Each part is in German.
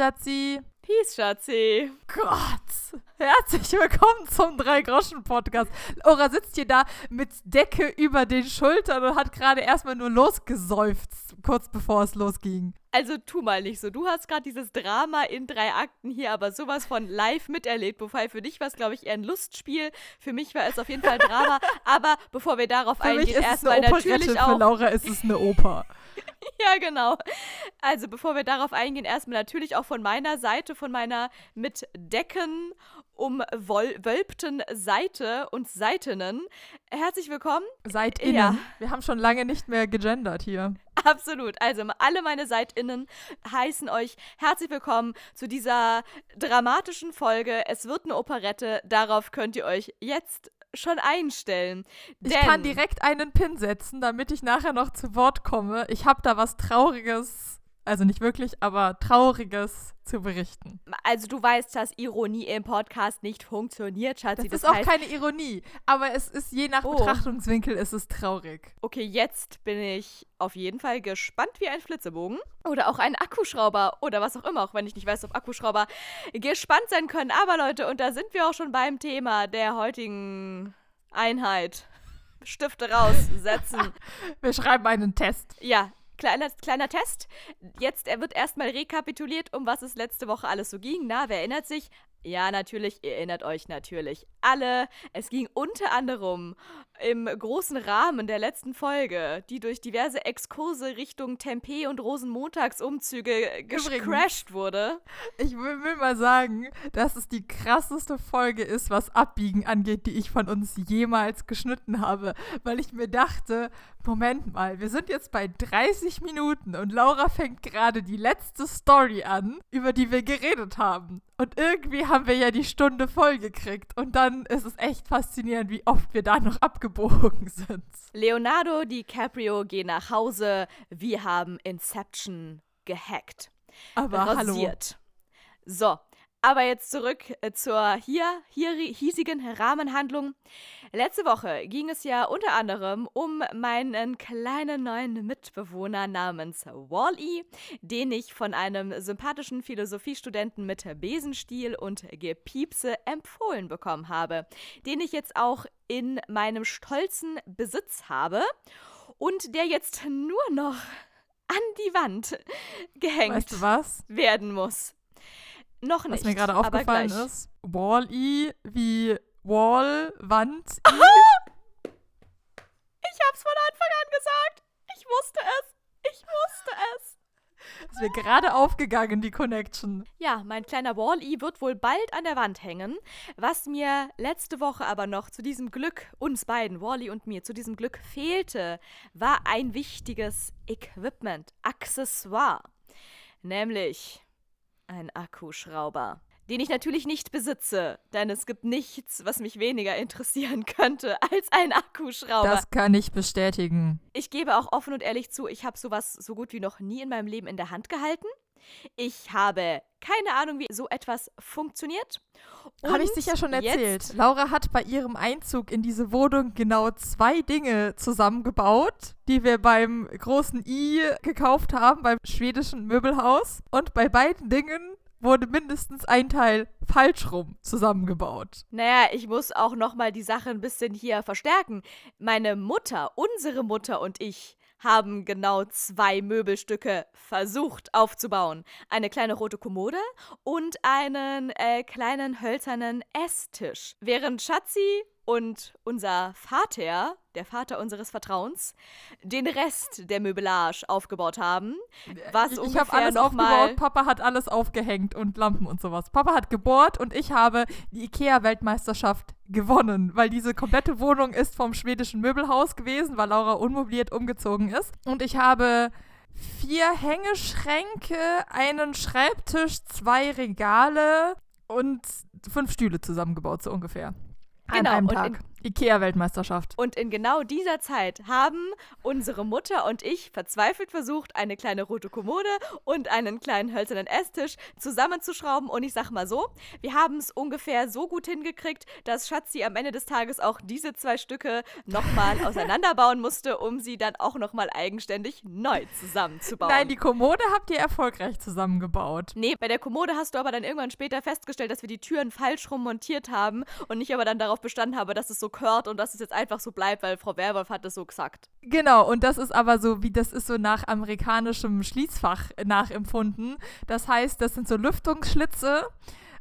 Schatzi. Peace, Schatzi. Gott. Herzlich willkommen zum Drei-Groschen-Podcast. Laura sitzt hier da mit Decke über den Schultern und hat gerade erstmal nur losgesäuft, kurz bevor es losging. Also tu mal nicht so. Du hast gerade dieses Drama in drei Akten hier aber sowas von live miterlebt. Wobei für dich war es, glaube ich, eher ein Lustspiel. Für mich war es auf jeden Fall Drama. aber bevor wir darauf für eingehen, mich ist erstmal es eine Operette, natürlich auch. Für Laura ist es eine Oper. ja, genau. Also bevor wir darauf eingehen, erstmal natürlich auch von meiner Seite, von meiner mit Decken umwölbten Seite und Seitinnen. Herzlich willkommen. Seid innen. Ja. Wir haben schon lange nicht mehr gegendert hier. Absolut. Also alle meine SeitInnen heißen euch herzlich willkommen zu dieser dramatischen Folge. Es wird eine Operette. Darauf könnt ihr euch jetzt schon einstellen. Ich kann direkt einen Pin setzen, damit ich nachher noch zu Wort komme. Ich habe da was Trauriges, also nicht wirklich, aber Trauriges zu berichten. Also du weißt, dass Ironie im Podcast nicht funktioniert, Schatzi. Das, Das, ist auch heißt, keine Ironie, aber es ist je nach Oh. Betrachtungswinkel ist es traurig. okay, jetzt bin ich auf jeden Fall gespannt wie ein Flitzebogen. Oder auch ein Akkuschrauber oder was auch immer, auch wenn ich nicht weiß, ob Akkuschrauber gespannt sein können. Aber Leute, und da sind wir auch schon beim Thema der heutigen Einheit. Stifte raussetzen. Wir schreiben einen Test. Ja, kleiner, kleiner Test. Jetzt wird erstmal rekapituliert, um was es letzte Woche alles so ging. Na, wer erinnert sich? Ja, natürlich, ihr erinnert euch natürlich alle. Es ging unter anderem im großen Rahmen der letzten Folge, die durch diverse Exkurse Richtung Tempe und Rosenmontagsumzüge gecrashed wurde. Ich will, will mal sagen, dass es die krasseste Folge ist, was Abbiegen angeht, die ich von uns jemals geschnitten habe. Weil ich mir dachte, Moment mal, wir sind jetzt bei 30 Minuten und Laura fängt gerade die letzte Story an, über die wir geredet haben. Und irgendwie haben wir ja die Stunde voll gekriegt. Und dann ist es echt faszinierend, wie oft wir da noch abgebogen sind. Leonardo DiCaprio geht nach Hause. Wir haben Inception gehackt. Aber hallo. rasiert. So, aber jetzt zurück äh, zur hier, hier hiesigen Rahmenhandlung. Letzte Woche ging es ja unter anderem um meinen kleinen neuen Mitbewohner namens Wall-E, den ich von einem sympathischen Philosophiestudenten mit Besenstiel und Gepiepse empfohlen bekommen habe, den ich jetzt auch in meinem stolzen Besitz habe und der jetzt nur noch an die Wand gehängt Weißt du werden muss. Noch nicht. Was mir gerade aufgefallen ist, Wall-E wie Wall, Wand, Ich hab's von Anfang an gesagt. Ich wusste es. Ich wusste es. ist mir gerade aufgegangen, die Connection. Ja, mein kleiner Wall-E wird wohl bald an der Wand hängen. Was mir letzte Woche aber noch zu diesem Glück, uns beiden, Wally und mir, zu diesem Glück fehlte, war ein wichtiges Equipment, Accessoire. Nämlich ein Akkuschrauber. Den ich natürlich nicht besitze, denn es gibt nichts, was mich weniger interessieren könnte als ein Akkuschrauber. Das kann ich bestätigen. Ich gebe auch offen und ehrlich zu, ich habe sowas so gut wie noch nie in meinem Leben in der Hand gehalten. Ich habe keine Ahnung, wie so etwas funktioniert. Habe ich sicher schon erzählt. Jetzt, Laura hat bei ihrem Einzug in diese Wohnung genau zwei Dinge zusammengebaut, die wir beim großen I gekauft haben, beim schwedischen Möbelhaus. Und bei beiden Dingen wurde mindestens ein Teil falsch rum zusammengebaut. naja, ich muss auch noch mal die Sache ein bisschen hier verstärken. Meine Mutter, unsere Mutter und ich haben genau zwei Möbelstücke versucht aufzubauen. Eine kleine rote Kommode und einen äh, kleinen hölzernen Esstisch. Während Schatzi und unser Vater, der Vater unseres Vertrauens, den Rest der Möbelage aufgebaut haben. Was ich ich habe alles aufgebaut, Papa hat alles aufgehängt und Lampen und sowas. Papa hat gebohrt und ich habe die IKEA-Weltmeisterschaft gewonnen, weil diese komplette Wohnung ist vom schwedischen Möbelhaus gewesen, weil Laura unmobiliert umgezogen ist. Und ich habe vier Hängeschränke, einen Schreibtisch, zwei Regale und fünf Stühle zusammengebaut, so ungefähr. An Genau, einem und Tag. Ikea-Weltmeisterschaft. Und in genau dieser Zeit haben unsere Mutter und ich verzweifelt versucht, eine kleine rote Kommode und einen kleinen hölzernen Esstisch zusammenzuschrauben. Und ich sag mal so, wir haben es ungefähr so gut hingekriegt, dass Schatzi am Ende des Tages auch diese zwei Stücke nochmal auseinanderbauen musste, um sie dann auch nochmal eigenständig neu zusammenzubauen. Nein, die Kommode habt ihr erfolgreich zusammengebaut. Nee, bei der Kommode hast du aber dann irgendwann später festgestellt, dass wir die Türen falsch rum montiert haben und ich aber dann darauf bestanden habe, dass es so gehört und dass es jetzt einfach so bleibt, weil Frau Werwolf hat es so gesagt. Genau, und das ist aber so, wie das ist so nach amerikanischem Schließfach nachempfunden. Das heißt, das sind so Lüftungsschlitze.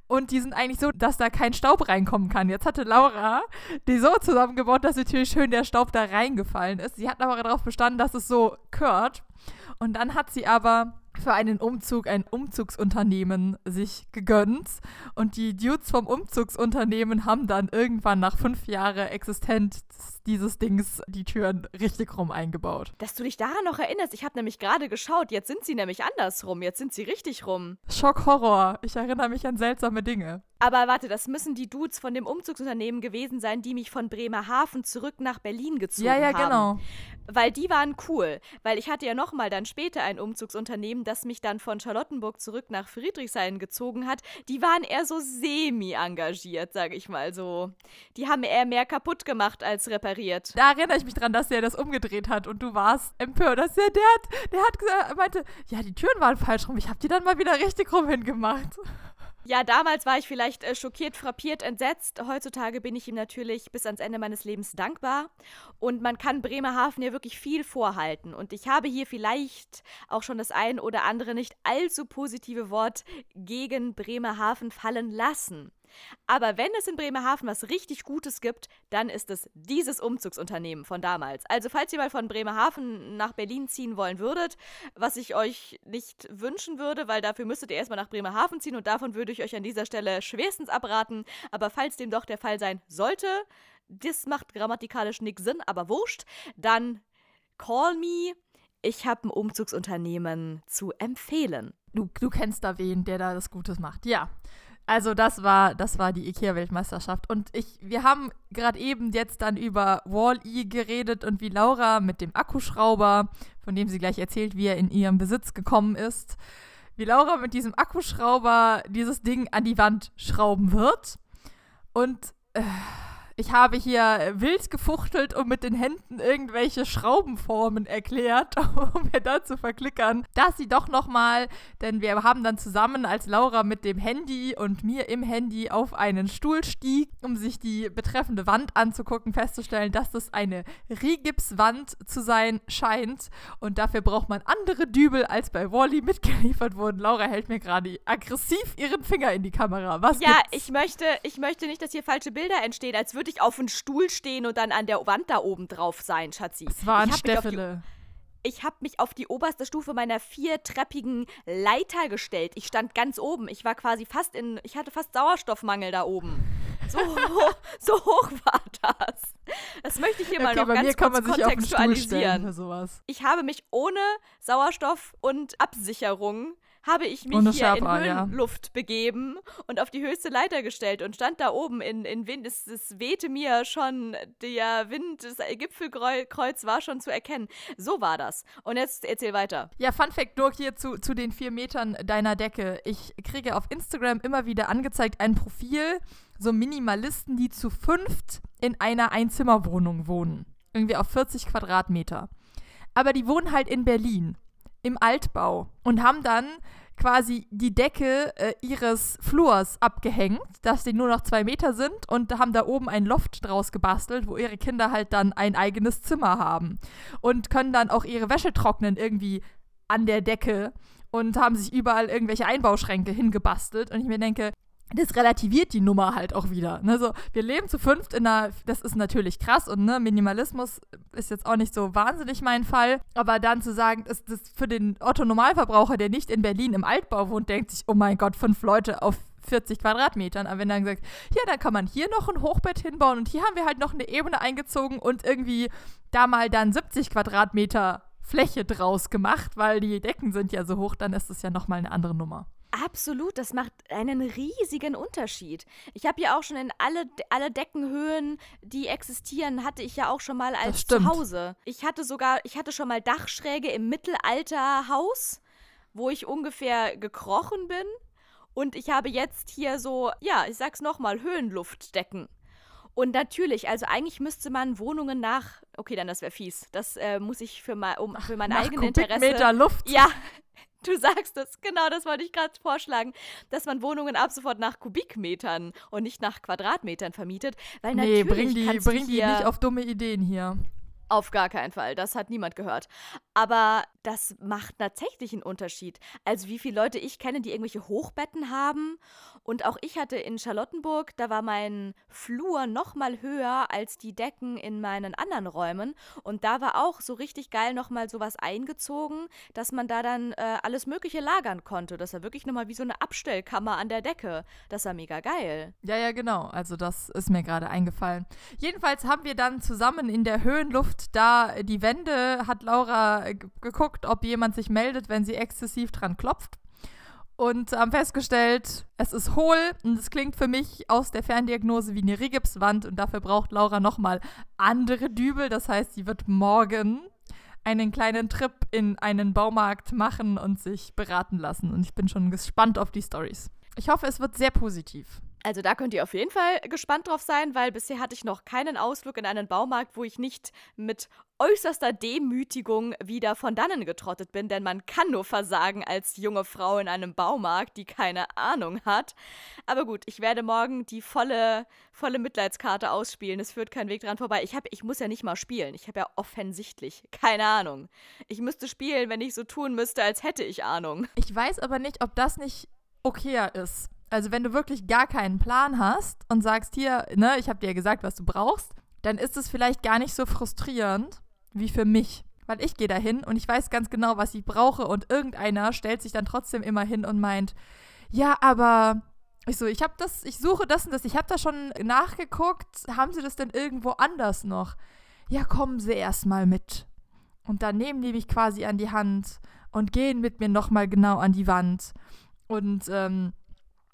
Und die sind eigentlich so, dass da kein Staub reinkommen kann. Jetzt hatte Laura die so zusammengebaut, dass natürlich schön der Staub da reingefallen ist. Sie hat aber darauf bestanden, dass es so gehört. Und dann hat sie aber für einen Umzug ein Umzugsunternehmen sich gegönnt. Und die Dudes vom Umzugsunternehmen haben dann irgendwann nach fünf Jahren Existenz dieses Dings die Türen richtig rum eingebaut. Dass du dich daran noch erinnerst, ich habe nämlich gerade geschaut, jetzt sind sie nämlich andersrum, jetzt sind sie richtig rum. Schock, Horror. Ich erinnere mich an seltsame Dinge. Aber warte, das müssen die Dudes von dem Umzugsunternehmen gewesen sein, die mich von Bremerhaven zurück nach Berlin gezogen haben. Ja, ja, haben. genau. Weil die waren cool. Weil ich hatte ja nochmal dann später ein Umzugsunternehmen, das mich dann von Charlottenburg zurück nach Friedrichshain gezogen hat. Die waren eher so semi-engagiert, sage ich mal so. Die haben eher mehr kaputt gemacht als repariert. Da erinnere ich mich dran, dass der das umgedreht hat und du warst empört. Dass der, der hat, der hat gesagt, meinte, ja, die Türen waren falsch rum. Ich habe die dann mal wieder richtig rum hingemacht. Ja, damals war ich vielleicht äh, schockiert, frappiert, entsetzt. Heutzutage bin ich ihm natürlich bis ans Ende meines Lebens dankbar. Und man kann Bremerhaven ja wirklich viel vorhalten. Und ich habe hier vielleicht auch schon das ein oder andere nicht allzu positive Wort gegen Bremerhaven fallen lassen. Aber wenn es in Bremerhaven was richtig Gutes gibt, dann ist es dieses Umzugsunternehmen von damals. Also falls ihr mal von Bremerhaven nach Berlin ziehen wollen würdet, was ich euch nicht wünschen würde, weil dafür müsstet ihr erstmal nach Bremerhaven ziehen und davon würde ich euch an dieser Stelle schwerstens abraten. Aber falls dem doch der Fall sein sollte, das macht grammatikalisch nichts Sinn, aber wurscht, dann call me. Ich habe ein Umzugsunternehmen zu empfehlen. Du, du kennst da wen, der da das Gutes macht. Ja. Also das war, das war die IKEA-Weltmeisterschaft. Und ich, wir haben gerade eben jetzt dann über Wall-E geredet und wie Laura mit dem Akkuschrauber, von dem sie gleich erzählt, wie er in ihrem Besitz gekommen ist, wie Laura mit diesem Akkuschrauber dieses Ding an die Wand schrauben wird. Und äh, ich habe hier wild gefuchtelt und mit den Händen irgendwelche Schraubenformen erklärt, um mir dann zu verklickern, dass sie doch nochmal, denn wir haben dann zusammen, als Laura mit dem Handy und mir im Handy auf einen Stuhl stieg, um sich die betreffende Wand anzugucken, festzustellen, dass das eine Rigipswand zu sein scheint und dafür braucht man andere Dübel, als bei Wally mitgeliefert wurden. Laura hält mir gerade aggressiv ihren Finger in die Kamera. Was Ja, gibt's? ich möchte, ich möchte nicht, dass hier falsche Bilder entstehen, als würde ich auf einem Stuhl stehen und dann an der Wand da oben drauf sein, Schatzi. Es war ein Steffele. Ich habe mich auf die oberste Stufe meiner viertreppigen Leiter gestellt. Ich stand ganz oben. Ich war quasi fast in, ich hatte fast Sauerstoffmangel da oben. So, hoch- so hoch war das. Das möchte ich hier mal Okay, noch bei ganz mir kann kurz man sich auf den Stuhl stellen kontextualisieren. für sowas. Ich habe mich ohne Sauerstoff und Absicherung habe ich mich hier in Sherpa, ja. Höhenluft begeben und auf die höchste Leiter gestellt und stand da oben in, in Wind. Es, es wehte mir schon, der Wind, das Gipfelkreuz war schon zu erkennen. So war das. Und jetzt erzähl weiter. Ja, Fun Fact nur hier zu, zu den vier Metern deiner Decke. Ich kriege auf Instagram immer wieder angezeigt ein Profil, so Minimalisten, die zu fünft in einer Einzimmerwohnung wohnen. Irgendwie auf 40 Quadratmeter. Aber die wohnen halt in Berlin, im Altbau und haben dann quasi die Decke äh, ihres Flurs abgehängt, dass die nur noch zwei Meter sind und haben da oben ein Loft draus gebastelt, wo ihre Kinder halt dann ein eigenes Zimmer haben und können dann auch ihre Wäsche trocknen irgendwie an der Decke und haben sich überall irgendwelche Einbauschränke hingebastelt. Und ich mir denke, das relativiert die Nummer halt auch wieder. Ne? So, wir leben zu fünft in einer, das ist natürlich krass und ne, Minimalismus ist jetzt auch nicht so wahnsinnig mein Fall, aber dann zu sagen, das, das für den Otto-Normalverbraucher, der nicht in Berlin im Altbau wohnt, denkt sich, oh mein Gott, fünf Leute auf 40 Quadratmetern. Aber wenn dann gesagt, ja, dann kann man hier noch ein Hochbett hinbauen und hier haben wir halt noch eine Ebene eingezogen und irgendwie da mal dann 70 Quadratmeter Fläche draus gemacht, weil die Decken sind ja so hoch, dann ist das ja nochmal eine andere Nummer. Absolut, das macht einen riesigen Unterschied. Ich habe ja auch schon in alle, alle Deckenhöhen, die existieren, hatte ich ja auch schon mal als Zuhause. Ich hatte sogar, ich hatte schon mal Dachschräge im Mittelalterhaus, wo ich ungefähr gekrochen bin. Und ich habe jetzt hier so, ja, ich sag's nochmal, Höhenluftdecken. Und natürlich, also eigentlich müsste man Wohnungen nach, okay, dann das wäre fies. Das äh, muss ich für, mein, um, für mein eigenes Interesse. Meter Luft. Ja, Du sagst es, genau, das wollte ich gerade vorschlagen, dass man Wohnungen ab sofort nach Kubikmetern und nicht nach Quadratmetern vermietet, weil nee, natürlich bring die, bring die nicht auf dumme Ideen hier. Auf gar keinen Fall, das hat niemand gehört. Aber das macht tatsächlich einen Unterschied. Also wie viele Leute ich kenne, die irgendwelche Hochbetten haben. Und auch ich hatte in Charlottenburg, da war mein Flur noch mal höher als die Decken in meinen anderen Räumen. Und da war auch so richtig geil noch mal sowas eingezogen, dass man da dann äh, alles Mögliche lagern konnte. Das war wirklich noch mal wie so eine Abstellkammer an der Decke. Das war mega geil. Ja, ja, genau. Also das ist mir gerade eingefallen. Jedenfalls haben wir dann zusammen in der Höhenluft da die Wände, hat Laura geguckt, geguckt, ob jemand sich meldet, wenn sie exzessiv dran klopft. Und haben festgestellt, es ist hohl und es klingt für mich aus der Ferndiagnose wie eine Rigipswand und dafür braucht Laura nochmal andere Dübel. Das heißt, sie wird morgen einen kleinen Trip in einen Baumarkt machen und sich beraten lassen. Und ich bin schon gespannt auf die Stories. Ich hoffe, es wird sehr positiv. Also da könnt ihr auf jeden Fall gespannt drauf sein, weil bisher hatte ich noch keinen Ausflug in einen Baumarkt, wo ich nicht mit äußerster Demütigung wieder von dannen getrottet bin, denn man kann nur versagen als junge Frau in einem Baumarkt, die keine Ahnung hat. Aber gut, ich werde morgen die volle, volle Mitleidskarte ausspielen. Es führt kein Weg dran vorbei. Ich, hab, ich muss ja nicht mal spielen. Ich habe ja offensichtlich keine Ahnung. Ich müsste spielen, wenn ich so tun müsste, als hätte ich Ahnung. Ich weiß aber nicht, ob das nicht okayer ist. Also wenn du wirklich gar keinen Plan hast und sagst hier, ne, ich habe dir gesagt, was du brauchst, dann ist es vielleicht gar nicht so frustrierend, wie für mich. Weil ich gehe da hin und ich weiß ganz genau, was ich brauche und irgendeiner stellt sich dann trotzdem immer hin und meint, ja, aber ich so, ich habe das, ich suche das und das, ich habe da schon nachgeguckt, haben sie das denn irgendwo anders noch? Ja, kommen sie erstmal mit. Und dann nehmen die mich quasi an die Hand und gehen mit mir nochmal genau an die Wand und ähm,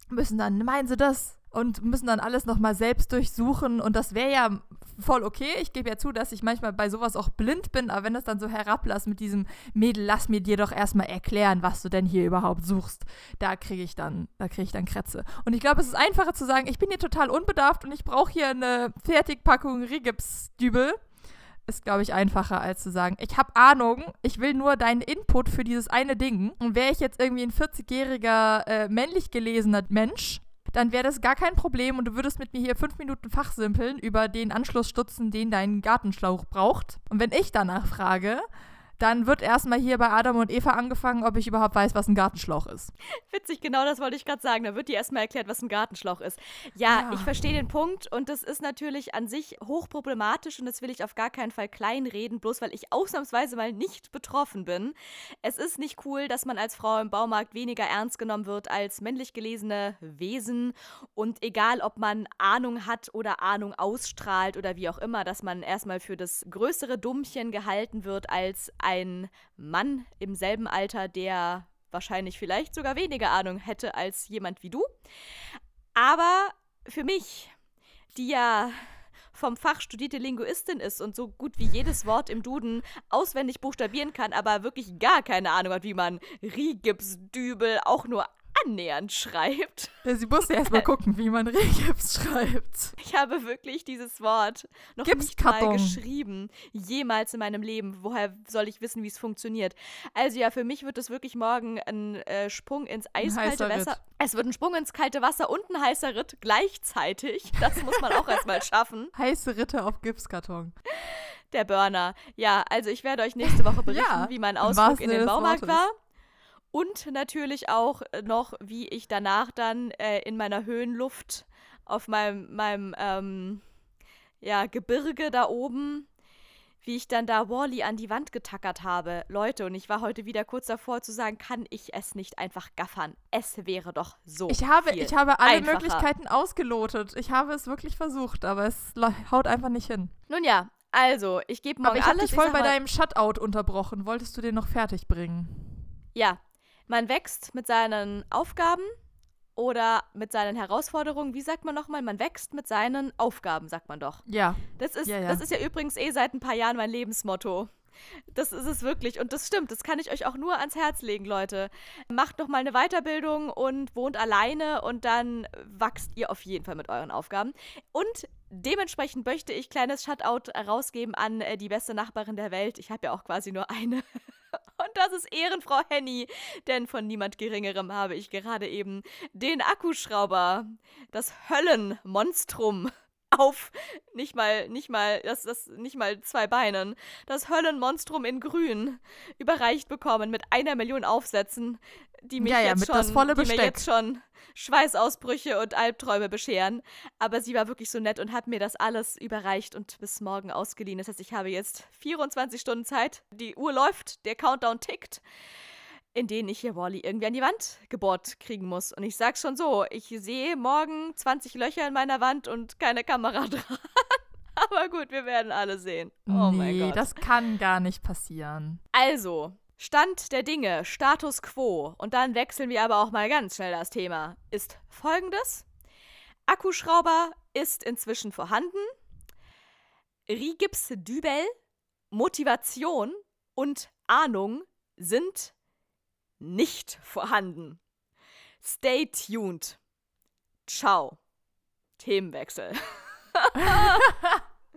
müssen dann, meinen sie das? und müssen dann alles nochmal selbst durchsuchen. Und das wäre ja voll okay. Ich gebe ja zu, dass ich manchmal bei sowas auch blind bin, aber wenn das dann so herablässt mit diesem Mädel, lass mir dir doch erstmal erklären, was du denn hier überhaupt suchst, da kriege ich dann, da kriege ich dann Krätze. Und ich glaube, es ist einfacher zu sagen, ich bin hier total unbedarft und ich brauche hier eine Fertigpackung Rigipsdübel ist, glaube ich, einfacher, als zu sagen, ich habe Ahnung, ich will nur deinen Input für dieses eine Ding. Und wäre ich jetzt irgendwie ein 40-jähriger äh, männlich gelesener Mensch, dann wäre das gar kein Problem und du würdest mit mir hier fünf Minuten fachsimpeln über den Anschlussstutzen, den dein Gartenschlauch braucht. Und wenn ich danach frage, dann wird erstmal hier bei Adam und Eva angefangen, ob ich überhaupt weiß, was ein Gartenschlauch ist. Witzig, genau das wollte ich gerade sagen. Da wird dir erstmal erklärt, was ein Gartenschlauch ist. Ja, ja. ich verstehe den Punkt und das ist natürlich an sich hochproblematisch und das will ich auf gar keinen Fall kleinreden, bloß weil ich ausnahmsweise mal nicht betroffen bin. Es ist nicht cool, dass man als Frau im Baumarkt weniger ernst genommen wird als männlich gelesene Wesen und egal, ob man Ahnung hat oder Ahnung ausstrahlt oder wie auch immer, dass man erstmal für das größere Dummchen gehalten wird als ein Mann im selben Alter, der wahrscheinlich vielleicht sogar weniger Ahnung hätte als jemand wie du. Aber für mich, die ja vom Fach studierte Linguistin ist und so gut wie jedes Wort im Duden auswendig buchstabieren kann, aber wirklich gar keine Ahnung hat, wie man Rigipsdübel auch nur annähernd schreibt. Sie musste erst mal gucken, wie man Regips schreibt. Ich habe wirklich dieses Wort noch nicht mal geschrieben. Jemals in meinem Leben. Woher soll ich wissen, wie es funktioniert? Also ja, für mich wird es wirklich morgen ein äh, Sprung ins eiskalte Wasser. Ritt. Es wird ein Sprung ins kalte Wasser und ein heißer Ritt gleichzeitig. Das muss man auch erstmal schaffen. Heiße Ritte auf Gipskarton. Der Burner. Ja, also ich werde euch nächste Woche berichten, ja, wie mein Ausflug in den Baumarkt war. Und natürlich auch äh, noch, wie ich danach dann äh, in meiner Höhenluft auf meinem, meinem ähm, ja, Gebirge da oben, wie ich dann da Wally an die Wand getackert habe. Leute, und ich war heute wieder kurz davor zu sagen, kann ich es nicht einfach gaffern? Es wäre doch so. Ich habe, ich habe alle einfacher. Möglichkeiten ausgelotet. Ich habe es wirklich versucht, aber es haut einfach nicht hin. Nun ja, also, ich gebe morgen aber ich alles. Ich habe dich voll bei deinem Shutout unterbrochen. Wolltest du den noch fertig bringen? Ja, Man wächst mit seinen Aufgaben oder mit seinen Herausforderungen. Wie sagt man nochmal? Man wächst mit seinen Aufgaben, sagt man doch. Ja. Das ist, Ja, ja. Das ist ja übrigens eh seit ein paar Jahren mein Lebensmotto. Das ist es wirklich. Und das stimmt. Das kann ich euch auch nur ans Herz legen, Leute. Macht noch mal eine Weiterbildung und wohnt alleine und dann wachst ihr auf jeden Fall mit euren Aufgaben. Und dementsprechend möchte ich kleines Shutout rausgeben an äh, die beste Nachbarin der Welt. Ich habe ja auch quasi nur eine. Das ist Ehrenfrau Henny, denn von niemand Geringerem habe ich gerade eben den Akkuschrauber, das Höllenmonstrum auf nicht mal nicht mal das das nicht mal zwei Beinen das Höllenmonstrum in Grün überreicht bekommen mit einer Million Aufsätzen, die mich Ja, ja, jetzt schon die mir jetzt schon Schweißausbrüche und Albträume bescheren. Aber sie war wirklich so nett und hat mir das alles überreicht und bis morgen ausgeliehen. Das heißt, ich habe jetzt 24 Stunden Zeit. Die Uhr läuft, der Countdown tickt in denen ich hier Wally irgendwie an die Wand gebohrt kriegen muss. Und ich sag's schon so, ich sehe morgen 20 Löcher in meiner Wand und keine Kamera dran. Aber gut, wir werden alle sehen. Oh nee, mein Gott. das kann gar nicht passieren. Also, Stand der Dinge, Status quo, und dann wechseln wir aber auch mal ganz schnell das Thema, ist folgendes. Akkuschrauber ist inzwischen vorhanden. Rigips Dübel, Motivation und Ahnung sind nicht vorhanden. Stay tuned. Ciao. Themenwechsel.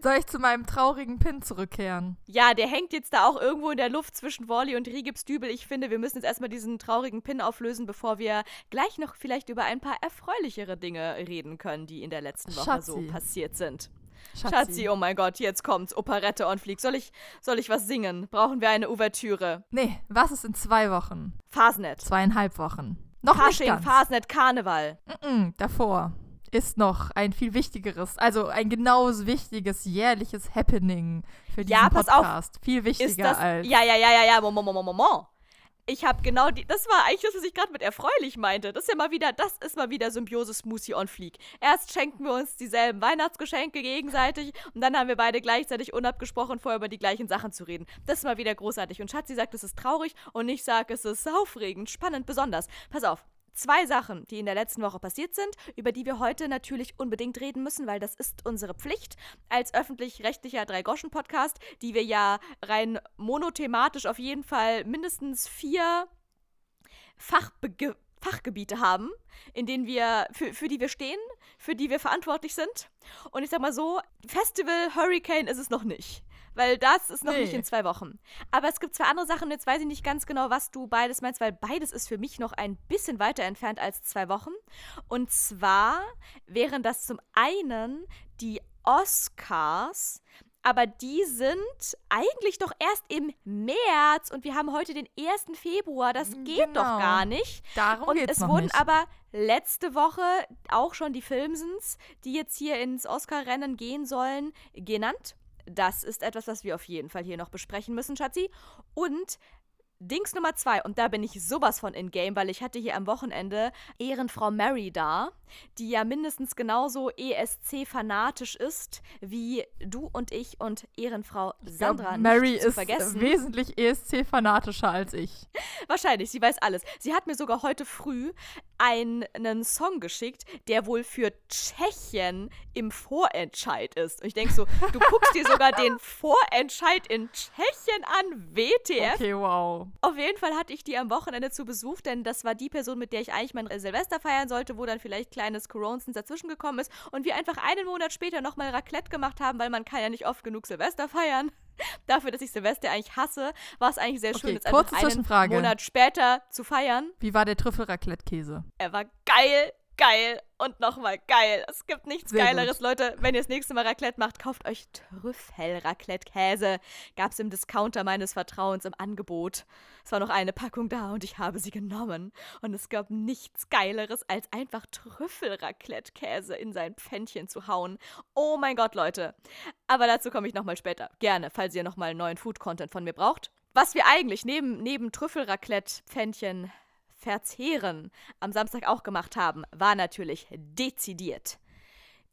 Soll ich zu meinem traurigen Pin zurückkehren? Ja, der hängt jetzt da auch irgendwo in der Luft zwischen Wally und Rigips Dübel. Ich finde, wir müssen jetzt erstmal diesen traurigen Pin auflösen, bevor wir gleich noch vielleicht über ein paar erfreulichere Dinge reden können, die in der letzten Woche so Schatzi. passiert sind. Schatzi. Schatzi, oh mein Gott, jetzt kommt's. Operette on Fleek. Soll ich, soll ich was singen? Brauchen wir eine Ouvertüre? Nee, was ist in zwei Wochen? Fasnet. Zweieinhalb Wochen. Noch nicht Fasching, ganz. Fasnet, Karneval. Mm-mm, davor ist noch ein viel wichtigeres, also ein genauso wichtiges jährliches Happening für diesen Ja, pass auf. Podcast. Viel wichtiger Ist das. als. Ja, ja, ja, ja, ja. Moment, Moment, Moment. Ich habe genau die. Das war eigentlich das, was ich gerade mit erfreulich meinte. Das ist ja mal wieder, das ist mal wieder Symbiose Smoothie on Fleek. Erst schenken wir uns dieselben Weihnachtsgeschenke gegenseitig und dann haben wir beide gleichzeitig unabgesprochen vor, über die gleichen Sachen zu reden. Das ist mal wieder großartig. Und Schatzi sagt, es ist traurig und ich sage, es ist aufregend, spannend, besonders. Pass auf. Zwei Sachen, die in der letzten Woche passiert sind, über die wir heute natürlich unbedingt reden müssen, weil das ist unsere Pflicht als öffentlich-rechtlicher Drei-Groschen-Podcast, die wir ja rein monothematisch auf jeden Fall mindestens vier Fachbege Fachgebiete haben, in denen wir, für, für die wir stehen, für die wir verantwortlich sind. Und ich sag mal so, Festival Hurricane ist es noch nicht. Weil das ist noch Nee. nicht in zwei Wochen. Aber es gibt zwei andere Sachen, jetzt weiß ich nicht ganz genau, was du beides meinst, weil beides ist für mich noch ein bisschen weiter entfernt als zwei Wochen. Und zwar wären das zum einen die Oscars, aber die sind eigentlich doch erst im März und wir haben heute den 1. Februar. Das geht doch Genau. gar nicht. Darum Und es wurden nicht. aber letzte Woche auch schon die Filmsens, die jetzt hier ins Oscar-Rennen gehen sollen, genannt. Das ist etwas, was wir auf jeden Fall hier noch besprechen müssen, Schatzi. Und Dings Nummer zwei, und da bin ich sowas von in-game, weil ich hatte hier am Wochenende Ehrenfrau Mary da, die ja mindestens genauso ESC-fanatisch ist, wie du und ich und Ehrenfrau Ich glaub, Sandra Mary nicht zu ist vergessen. wesentlich ESC-fanatischer als ich. Wahrscheinlich, sie weiß alles. Sie hat mir sogar heute früh einen, Song geschickt, der wohl für Tschechien im Vorentscheid ist. Und ich denke so, du guckst dir sogar den Vorentscheid in Tschechien an, WTF. Okay, wow. Auf jeden Fall hatte ich die am Wochenende zu Besuch, denn das war die Person, mit der ich eigentlich mein Silvester feiern sollte, wo dann vielleicht kleines Coronsens dazwischen gekommen ist und wir einfach einen Monat später nochmal Raclette gemacht haben, weil man kann ja nicht oft genug Silvester feiern. Dafür, dass ich Silvester eigentlich hasse, war es eigentlich sehr schön, Okay, jetzt einfach kurze einen. Monat später zu feiern. Wie war der Trüffel-Raclette-Käse? Er war geil, geil und nochmal geil. Es gibt nichts Sehr Geileres, gut. Leute. Wenn ihr das nächste Mal Raclette macht, kauft euch Trüffel-Raclette-Käse. Gab's im Discounter meines Vertrauens im Angebot. Es war noch eine Packung da und ich habe sie genommen. Und es gab nichts Geileres, als einfach Trüffel-Raclette-Käse in sein Pfännchen zu hauen. Oh mein Gott, Leute. Aber dazu komme ich nochmal später. Gerne, falls ihr nochmal neuen Food-Content von mir braucht. Was wir eigentlich neben, neben Trüffel-Raclette-Pfännchen verzehren am Samstag auch gemacht haben, war natürlich dezidiert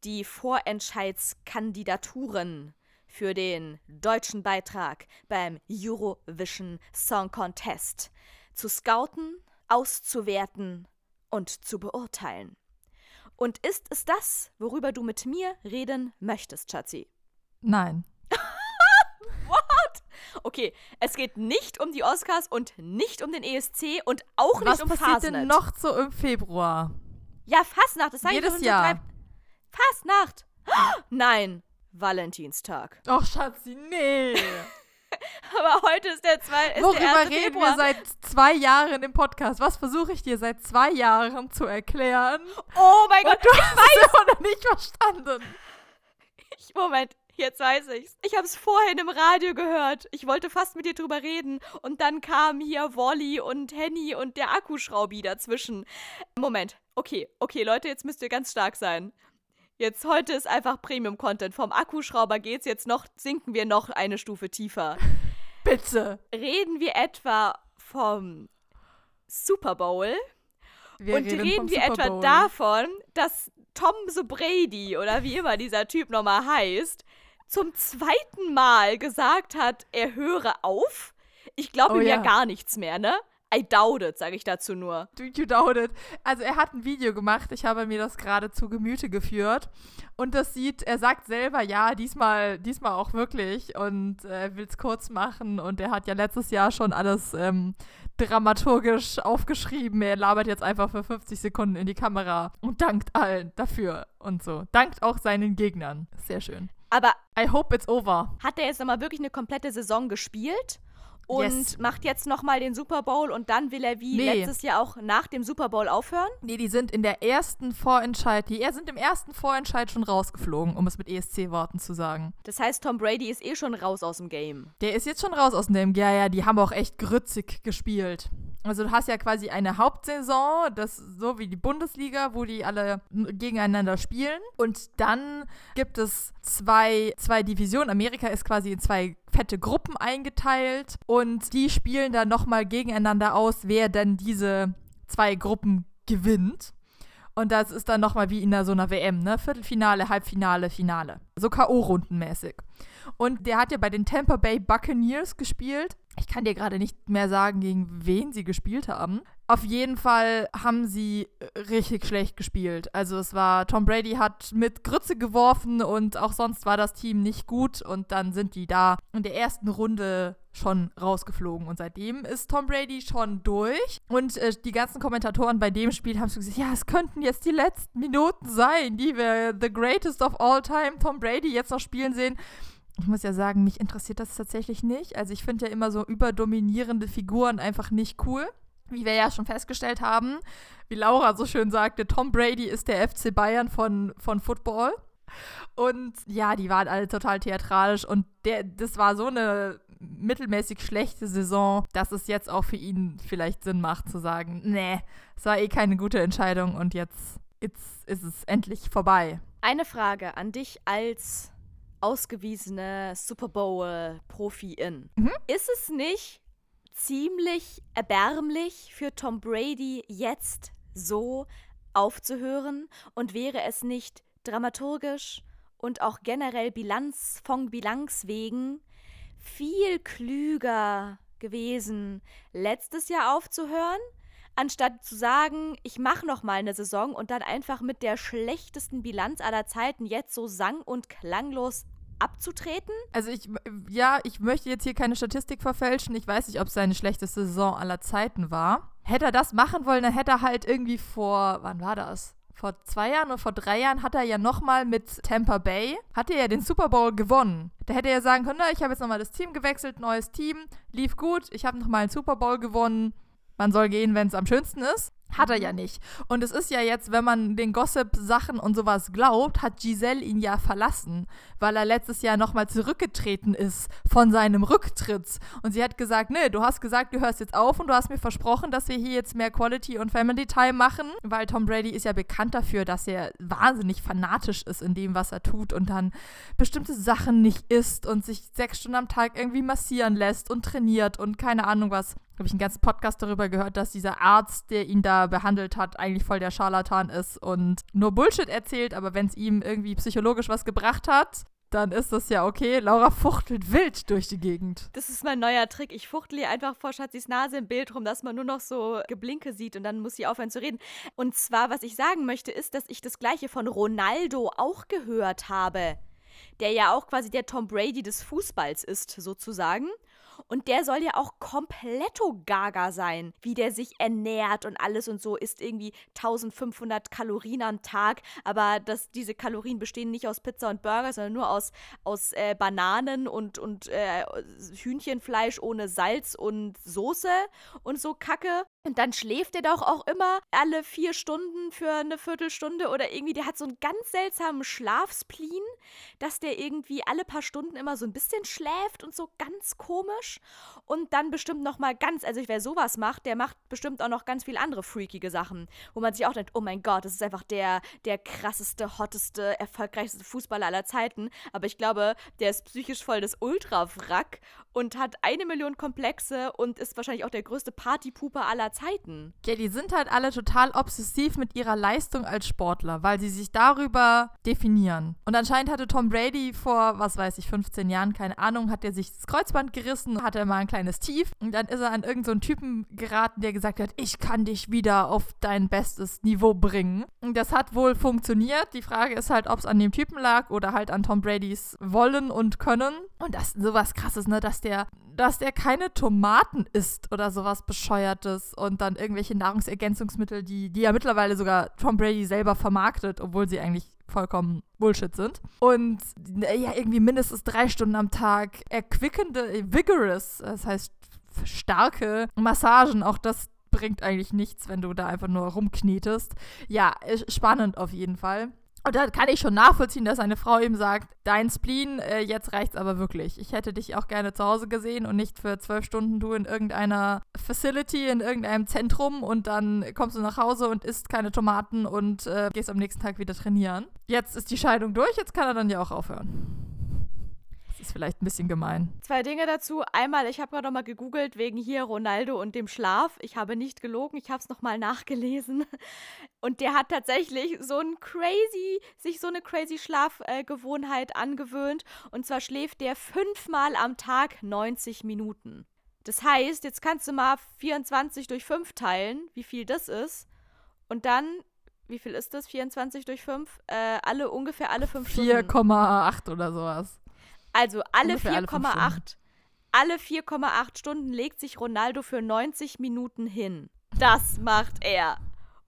die Vorentscheidskandidaturen für den deutschen Beitrag beim Eurovision Song Contest zu scouten, auszuwerten und zu beurteilen. Und ist es das, worüber du mit mir reden möchtest, Schatzi? Nein. Okay, es geht nicht um die Oscars und nicht um den ESC und auch nicht Was um passiert Fastnet. denn noch so im Februar? Ja, Fastnacht, das sag ich Jedes doch Jahr. Fastnacht. Nein, Valentinstag. Och, Schatzi, nee. Aber heute ist der, zwei, ist der Worüber 1. reden Februar. wir seit zwei Jahren im Podcast? Was versuche ich dir seit zwei Jahren zu erklären? Oh mein Gott, Und du hast es immer noch nicht verstanden. ich, Moment, jetzt weiß ich's. Ich habe es vorhin im Radio gehört. Ich wollte fast mit dir drüber reden und dann kamen hier Wolli und Henny und der Akkuschraubi dazwischen. Moment, okay, okay, Leute, jetzt müsst ihr ganz stark sein. Jetzt heute ist einfach Premium-Content. Vom Akkuschrauber geht's jetzt noch, sinken wir noch eine Stufe tiefer. Bitte. Reden wir etwa vom Super Bowl? Wir und reden, vom wir etwa davon, dass Tom so Brady oder wie immer dieser Typ nochmal heißt, zum zweiten Mal gesagt hat, er höre auf? Ich glaube Oh ihm ja ja. gar nichts mehr, ne? I doubt it, sage ich dazu nur. Do you doubt it? Also er hat ein Video gemacht, ich habe mir das gerade zu Gemüte geführt. Und das sieht, er sagt selber, ja, diesmal, diesmal auch wirklich. Und äh, er will es kurz machen. Und er hat ja letztes Jahr schon alles ähm, dramaturgisch aufgeschrieben. Er labert jetzt einfach für 50 Sekunden in die Kamera und dankt allen dafür und so. Dankt auch seinen Gegnern. Sehr schön. Aber I hope it's over. hat er jetzt nochmal wirklich eine komplette Saison gespielt? Und Yes. macht jetzt nochmal den Super Bowl und dann will er wie Nee. letztes Jahr auch nach dem Super Bowl aufhören? Nee, die sind in der ersten Vorentscheid, die sind im ersten Vorentscheid schon rausgeflogen, um es mit ESC-Worten zu sagen. Das heißt, Tom Brady ist eh schon raus aus dem Game. Der ist jetzt schon raus aus dem Ja, ja, die haben auch echt grützig gespielt. Also du hast ja quasi eine Hauptsaison, das so wie die Bundesliga, wo die alle gegeneinander spielen. Und dann gibt es zwei, zwei Divisionen. Amerika ist quasi in zwei fette Gruppen eingeteilt und die spielen dann nochmal gegeneinander aus, wer denn diese zwei Gruppen gewinnt. Und das ist dann nochmal wie in so einer WM, ne? Viertelfinale, Halbfinale, Finale. So K.O.-Rundenmäßig. Und der hat ja bei den Tampa Bay Buccaneers gespielt. Ich kann dir gerade nicht mehr sagen, gegen wen sie gespielt haben. Auf jeden Fall haben sie richtig schlecht gespielt. Also es war, Tom Brady hat mit Grütze geworfen und auch sonst war das Team nicht gut. Und dann sind die da in der ersten Runde schon rausgeflogen. Und seitdem ist Tom Brady schon durch. Und äh, die ganzen Kommentatoren bei dem Spiel haben so gesagt, ja, es könnten jetzt die letzten Minuten sein, die wir The Greatest of All Time Tom Brady jetzt noch spielen sehen. Ich muss ja sagen, mich interessiert das tatsächlich nicht. Also ich finde ja immer so überdominierende Figuren einfach nicht cool. Wie wir ja schon festgestellt haben, wie Laura so schön sagte, Tom Brady ist der FC Bayern von, von Football. Und ja, die waren alle total theatralisch und der, das war so eine mittelmäßig schlechte Saison, dass es jetzt auch für ihn vielleicht Sinn macht zu sagen, nee, es war eh keine gute Entscheidung und jetzt, jetzt ist es endlich vorbei. Eine Frage an dich als ausgewiesene Super Bowl-Profi-In. Mhm. Ist es nicht ziemlich erbärmlich für Tom Brady jetzt so aufzuhören? Und wäre es nicht dramaturgisch und auch generell Bilanz von Bilanz wegen viel klüger gewesen, letztes Jahr aufzuhören? Anstatt zu sagen, ich mache noch mal eine Saison und dann einfach mit der schlechtesten Bilanz aller Zeiten jetzt so sang- und klanglos abzutreten? Also ich, ja, ich möchte jetzt hier keine Statistik verfälschen. Ich weiß nicht, ob es seine schlechteste Saison aller Zeiten war. Hätte er das machen wollen, dann hätte er halt irgendwie vor, wann war das? Vor zwei Jahren oder vor drei Jahren hat er ja nochmal mit Tampa Bay, hat er ja den Super Bowl gewonnen. Da hätte er ja sagen können, na, ich habe jetzt nochmal das Team gewechselt, neues Team, lief gut, ich habe nochmal einen Super Bowl gewonnen. Man soll gehen, wenn es am schönsten ist. Hat er ja nicht. Und es ist ja jetzt, wenn man den Gossip-Sachen und sowas glaubt, hat Giselle ihn ja verlassen, weil er letztes Jahr nochmal zurückgetreten ist von seinem Rücktritt. Und sie hat gesagt, nee, du hast gesagt, du hörst jetzt auf und du hast mir versprochen, dass wir hier jetzt mehr Quality und Family Time machen, weil Tom Brady ist ja bekannt dafür, dass er wahnsinnig fanatisch ist in dem, was er tut und dann bestimmte Sachen nicht isst und sich sechs Stunden am Tag irgendwie massieren lässt und trainiert und keine Ahnung was habe ich einen ganzen Podcast darüber gehört, dass dieser Arzt, der ihn da behandelt hat, eigentlich voll der Scharlatan ist und nur Bullshit erzählt, aber wenn es ihm irgendwie psychologisch was gebracht hat, dann ist das ja okay. Laura fuchtelt wild durch die Gegend. Das ist mein neuer Trick. Ich fuchtel ihr einfach vor Schatzis Nase im Bild rum, dass man nur noch so Geblinke sieht und dann muss sie aufhören zu reden. Und zwar, was ich sagen möchte, ist, dass ich das gleiche von Ronaldo auch gehört habe. Der ja auch quasi der Tom Brady des Fußballs ist, sozusagen. Und der soll ja auch kompletto gaga sein, wie der sich ernährt und alles und so, isst irgendwie 1500 Kalorien am Tag, aber das, diese Kalorien bestehen nicht aus Pizza und Burger, sondern nur aus, aus äh, Bananen und, und äh, Hühnchenfleisch ohne Salz und Soße und so Kacke. Und dann schläft er doch auch immer alle vier Stunden für eine Viertelstunde oder irgendwie, der hat so einen ganz seltsamen Schlafsplin, dass der irgendwie alle paar Stunden immer so ein bisschen schläft und so ganz komisch. Und dann bestimmt nochmal ganz, also wer sowas macht, der macht bestimmt auch noch ganz viele andere freakige Sachen, wo man sich auch denkt, oh mein Gott, das ist einfach der, der krasseste, hotteste, erfolgreichste Fußballer aller Zeiten. Aber ich glaube, der ist psychisch voll des Ultra-Wrack und hat eine Million Komplexe und ist wahrscheinlich auch der größte Partypuper aller Zeiten. Ja, die sind halt alle total obsessiv mit ihrer Leistung als Sportler, weil sie sich darüber definieren. Und anscheinend hatte Tom Brady vor, was weiß ich, 15 Jahren, keine Ahnung, hat er sich das Kreuzband gerissen, hatte mal ein kleines Tief und dann ist er an irgendeinen so Typen geraten, der gesagt hat, ich kann dich wieder auf dein bestes Niveau bringen. Und das hat wohl funktioniert. Die Frage ist halt, ob es an dem Typen lag oder halt an Tom Bradys Wollen und Können. Und das ist sowas krasses, ne, dass der dass der keine Tomaten isst oder sowas Bescheuertes und dann irgendwelche Nahrungsergänzungsmittel, die, die ja mittlerweile sogar Tom Brady selber vermarktet, obwohl sie eigentlich vollkommen Bullshit sind. Und ja, irgendwie mindestens drei Stunden am Tag erquickende, vigorous, das heißt starke Massagen, auch das bringt eigentlich nichts, wenn du da einfach nur rumknetest. Ja, spannend auf jeden Fall. Und da kann ich schon nachvollziehen, dass eine Frau ihm sagt, dein Spleen, äh, jetzt reicht's aber wirklich. Ich hätte dich auch gerne zu Hause gesehen und nicht für zwölf Stunden du in irgendeiner Facility, in irgendeinem Zentrum und dann kommst du nach Hause und isst keine Tomaten und äh, gehst am nächsten Tag wieder trainieren. Jetzt ist die Scheidung durch, jetzt kann er dann ja auch aufhören ist vielleicht ein bisschen gemein. Zwei Dinge dazu. Einmal, ich habe gerade noch mal gegoogelt wegen hier Ronaldo und dem Schlaf. Ich habe nicht gelogen, ich habe es noch mal nachgelesen. Und der hat tatsächlich so ein crazy, sich so eine crazy Schlafgewohnheit äh, angewöhnt. Und zwar schläft der fünfmal am Tag 90 Minuten. Das heißt, jetzt kannst du mal 24 durch 5 teilen, wie viel das ist. Und dann wie viel ist das? 24 durch 5? Äh, alle ungefähr alle 5 Stunden. 4,8 oder sowas. Also alle 4,8 alle 4,8 Stunden legt sich Ronaldo für 90 Minuten hin. Das macht er.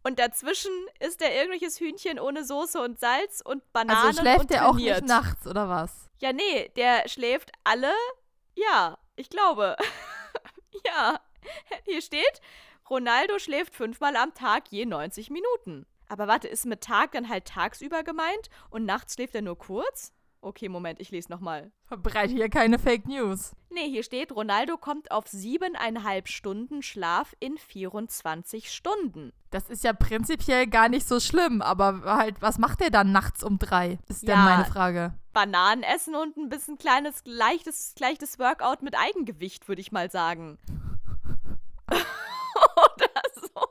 Und dazwischen isst er irgendwelches Hühnchen ohne Soße und Salz und Bananen Also schläft der auch nicht nachts oder was? Ja, nee, der schläft alle. Ja, ich glaube. ja. Hier steht, Ronaldo schläft fünfmal am Tag je 90 Minuten. Aber warte, ist mit Tag dann halt tagsüber gemeint und nachts schläft er nur kurz? Okay, Moment, ich lese nochmal. Verbreite hier keine Fake News. Nee, hier steht, Ronaldo kommt auf siebeneinhalb Stunden Schlaf in 24 Stunden. Das ist ja prinzipiell gar nicht so schlimm, aber halt, was macht er dann nachts um drei? Ist ja, denn meine Frage. Bananen essen und ein bisschen kleines, leichtes, leichtes Workout mit Eigengewicht, würde ich mal sagen. Oder so.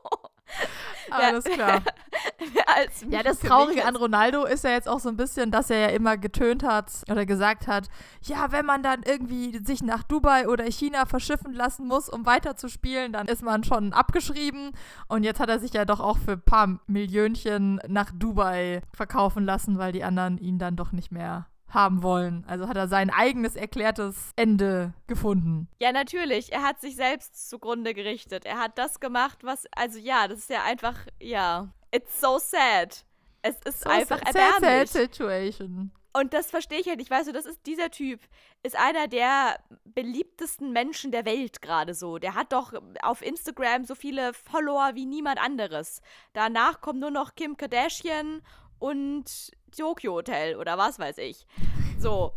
Alles klar. ja, das Traurige an Ronaldo ist ja jetzt auch so ein bisschen, dass er ja immer getönt hat oder gesagt hat, ja, wenn man dann irgendwie sich nach Dubai oder China verschiffen lassen muss, um weiterzuspielen, dann ist man schon abgeschrieben. Und jetzt hat er sich ja doch auch für ein paar Millionchen nach Dubai verkaufen lassen, weil die anderen ihn dann doch nicht mehr haben wollen. Also hat er sein eigenes erklärtes Ende gefunden. Ja, natürlich. Er hat sich selbst zugrunde gerichtet. Er hat das gemacht, was, also ja, das ist ja einfach, ja, it's so sad. Es ist so einfach sad, erbärmlich. Sad situation. Und das verstehe ich halt nicht. Weißt du, das ist dieser Typ, ist einer der beliebtesten Menschen der Welt gerade so. Der hat doch auf Instagram so viele Follower wie niemand anderes. Danach kommt nur noch Kim Kardashian und Tokyo Hotel oder was weiß ich. So.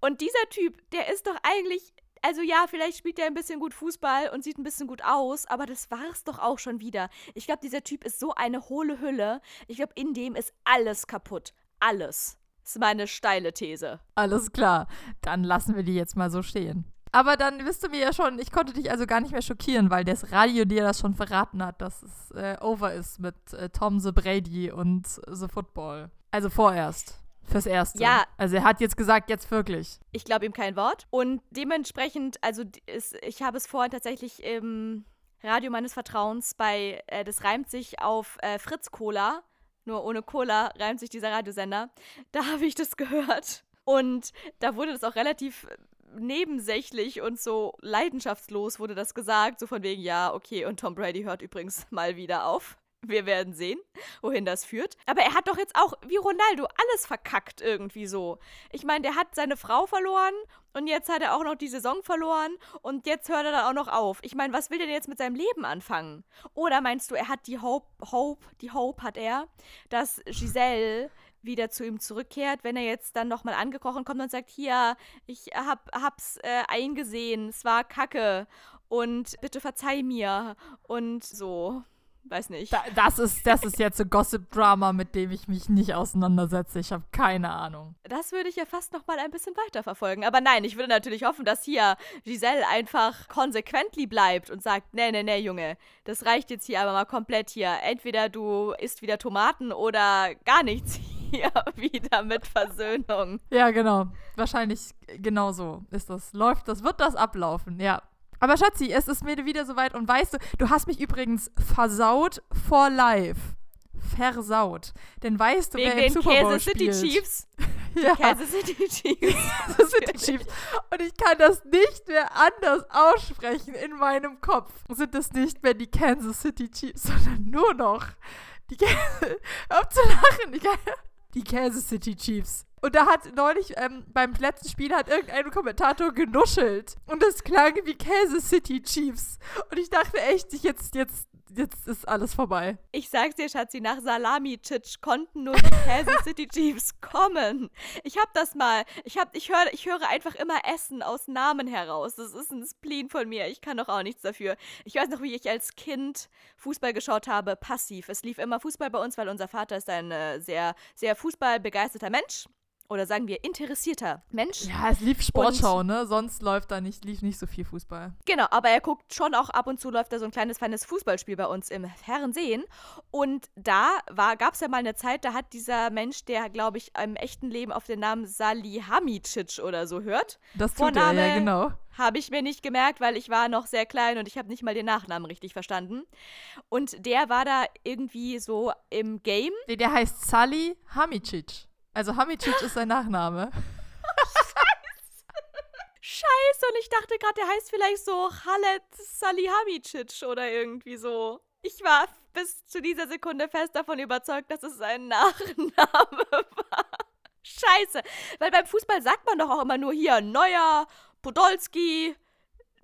Und dieser Typ, der ist doch eigentlich, also ja, vielleicht spielt er ein bisschen gut Fußball und sieht ein bisschen gut aus, aber das war es doch auch schon wieder. Ich glaube, dieser Typ ist so eine hohle Hülle. Ich glaube, in dem ist alles kaputt. Alles. Ist meine steile These. Alles klar. Dann lassen wir die jetzt mal so stehen. Aber dann wisst du mir ja schon, ich konnte dich also gar nicht mehr schockieren, weil das Radio dir das schon verraten hat, dass es äh, over ist mit äh, Tom the Brady und The Football. Also vorerst. Fürs Erste. Ja. Also er hat jetzt gesagt, jetzt wirklich. Ich glaube ihm kein Wort. Und dementsprechend, also ist, ich habe es vorhin tatsächlich im Radio meines Vertrauens bei, äh, das reimt sich auf äh, Fritz Cola, nur ohne Cola reimt sich dieser Radiosender. Da habe ich das gehört. Und da wurde das auch relativ nebensächlich und so leidenschaftslos wurde das gesagt, so von wegen, ja, okay, und Tom Brady hört übrigens mal wieder auf. Wir werden sehen, wohin das führt. Aber er hat doch jetzt auch, wie Ronaldo, alles verkackt irgendwie so. Ich meine, der hat seine Frau verloren und jetzt hat er auch noch die Saison verloren und jetzt hört er dann auch noch auf. Ich meine, was will denn jetzt mit seinem Leben anfangen? Oder meinst du, er hat die Hope, Hope, die Hope hat er, dass Giselle wieder zu ihm zurückkehrt, wenn er jetzt dann nochmal angekrochen kommt und sagt, hier, ich hab, hab's äh, eingesehen, es war Kacke und bitte verzeih mir und so. Weiß nicht. Da, das, ist, das ist jetzt so Gossip-Drama, mit dem ich mich nicht auseinandersetze. Ich habe keine Ahnung. Das würde ich ja fast noch mal ein bisschen weiter verfolgen. Aber nein, ich würde natürlich hoffen, dass hier Giselle einfach konsequently bleibt und sagt, nee, nee, nee, Junge, das reicht jetzt hier aber mal komplett hier. Entweder du isst wieder Tomaten oder gar nichts hier wieder mit Versöhnung. Ja, genau. Wahrscheinlich genau so ist das. Läuft das, wird das ablaufen, ja. Aber Schatzi, es ist mir wieder soweit und weißt du, du hast mich übrigens versaut vor live. Versaut. Denn weißt du, Wegen wer im Super Bowl Kansas City spielt? Chiefs. Ja, Kansas City Chiefs. Kansas City Chiefs. Und ich kann das nicht mehr anders aussprechen in meinem Kopf. Sind es nicht mehr die Kansas City Chiefs, sondern nur noch die Hör auf zu lachen. Die, die Kansas City Chiefs. Und da hat neulich ähm, beim letzten Spiel hat irgendein Kommentator genuschelt. Und es klang wie Kansas City Chiefs. Und ich dachte echt, ich jetzt, jetzt, jetzt ist alles vorbei. Ich sag's dir, Schatzi, nach Salami-Titsch konnten nur die Kansas City Chiefs kommen. Ich hab das mal. Ich, hab, ich, höre, ich höre einfach immer Essen aus Namen heraus. Das ist ein Spleen von mir. Ich kann doch auch nichts dafür. Ich weiß noch, wie ich als Kind Fußball geschaut habe, passiv. Es lief immer Fußball bei uns, weil unser Vater ist ein äh, sehr, sehr fußballbegeisterter Mensch. Oder sagen wir interessierter Mensch. Ja, es lief Sportschau, ne? Sonst läuft da nicht, lief nicht so viel Fußball. Genau, aber er guckt schon auch ab und zu läuft da so ein kleines feines Fußballspiel bei uns im Fernsehen. Und da gab es ja mal eine Zeit, da hat dieser Mensch, der, glaube ich, im echten Leben auf den Namen Salihamidzic oder so hört. Das tut er, ja, genau. Habe ich mir nicht gemerkt, weil ich war noch sehr klein und ich habe nicht mal den Nachnamen richtig verstanden. Und der war da irgendwie so im Game. Nee, der heißt Sally Hamicic. Also Hamicic ist sein Nachname. Scheiße, und ich dachte gerade, der heißt vielleicht so Khaled Salihamidzic oder irgendwie so. Ich war bis zu dieser Sekunde fest davon überzeugt, dass es sein Nachname war. Scheiße, weil beim Fußball sagt man doch auch immer nur hier Neuer, Podolski,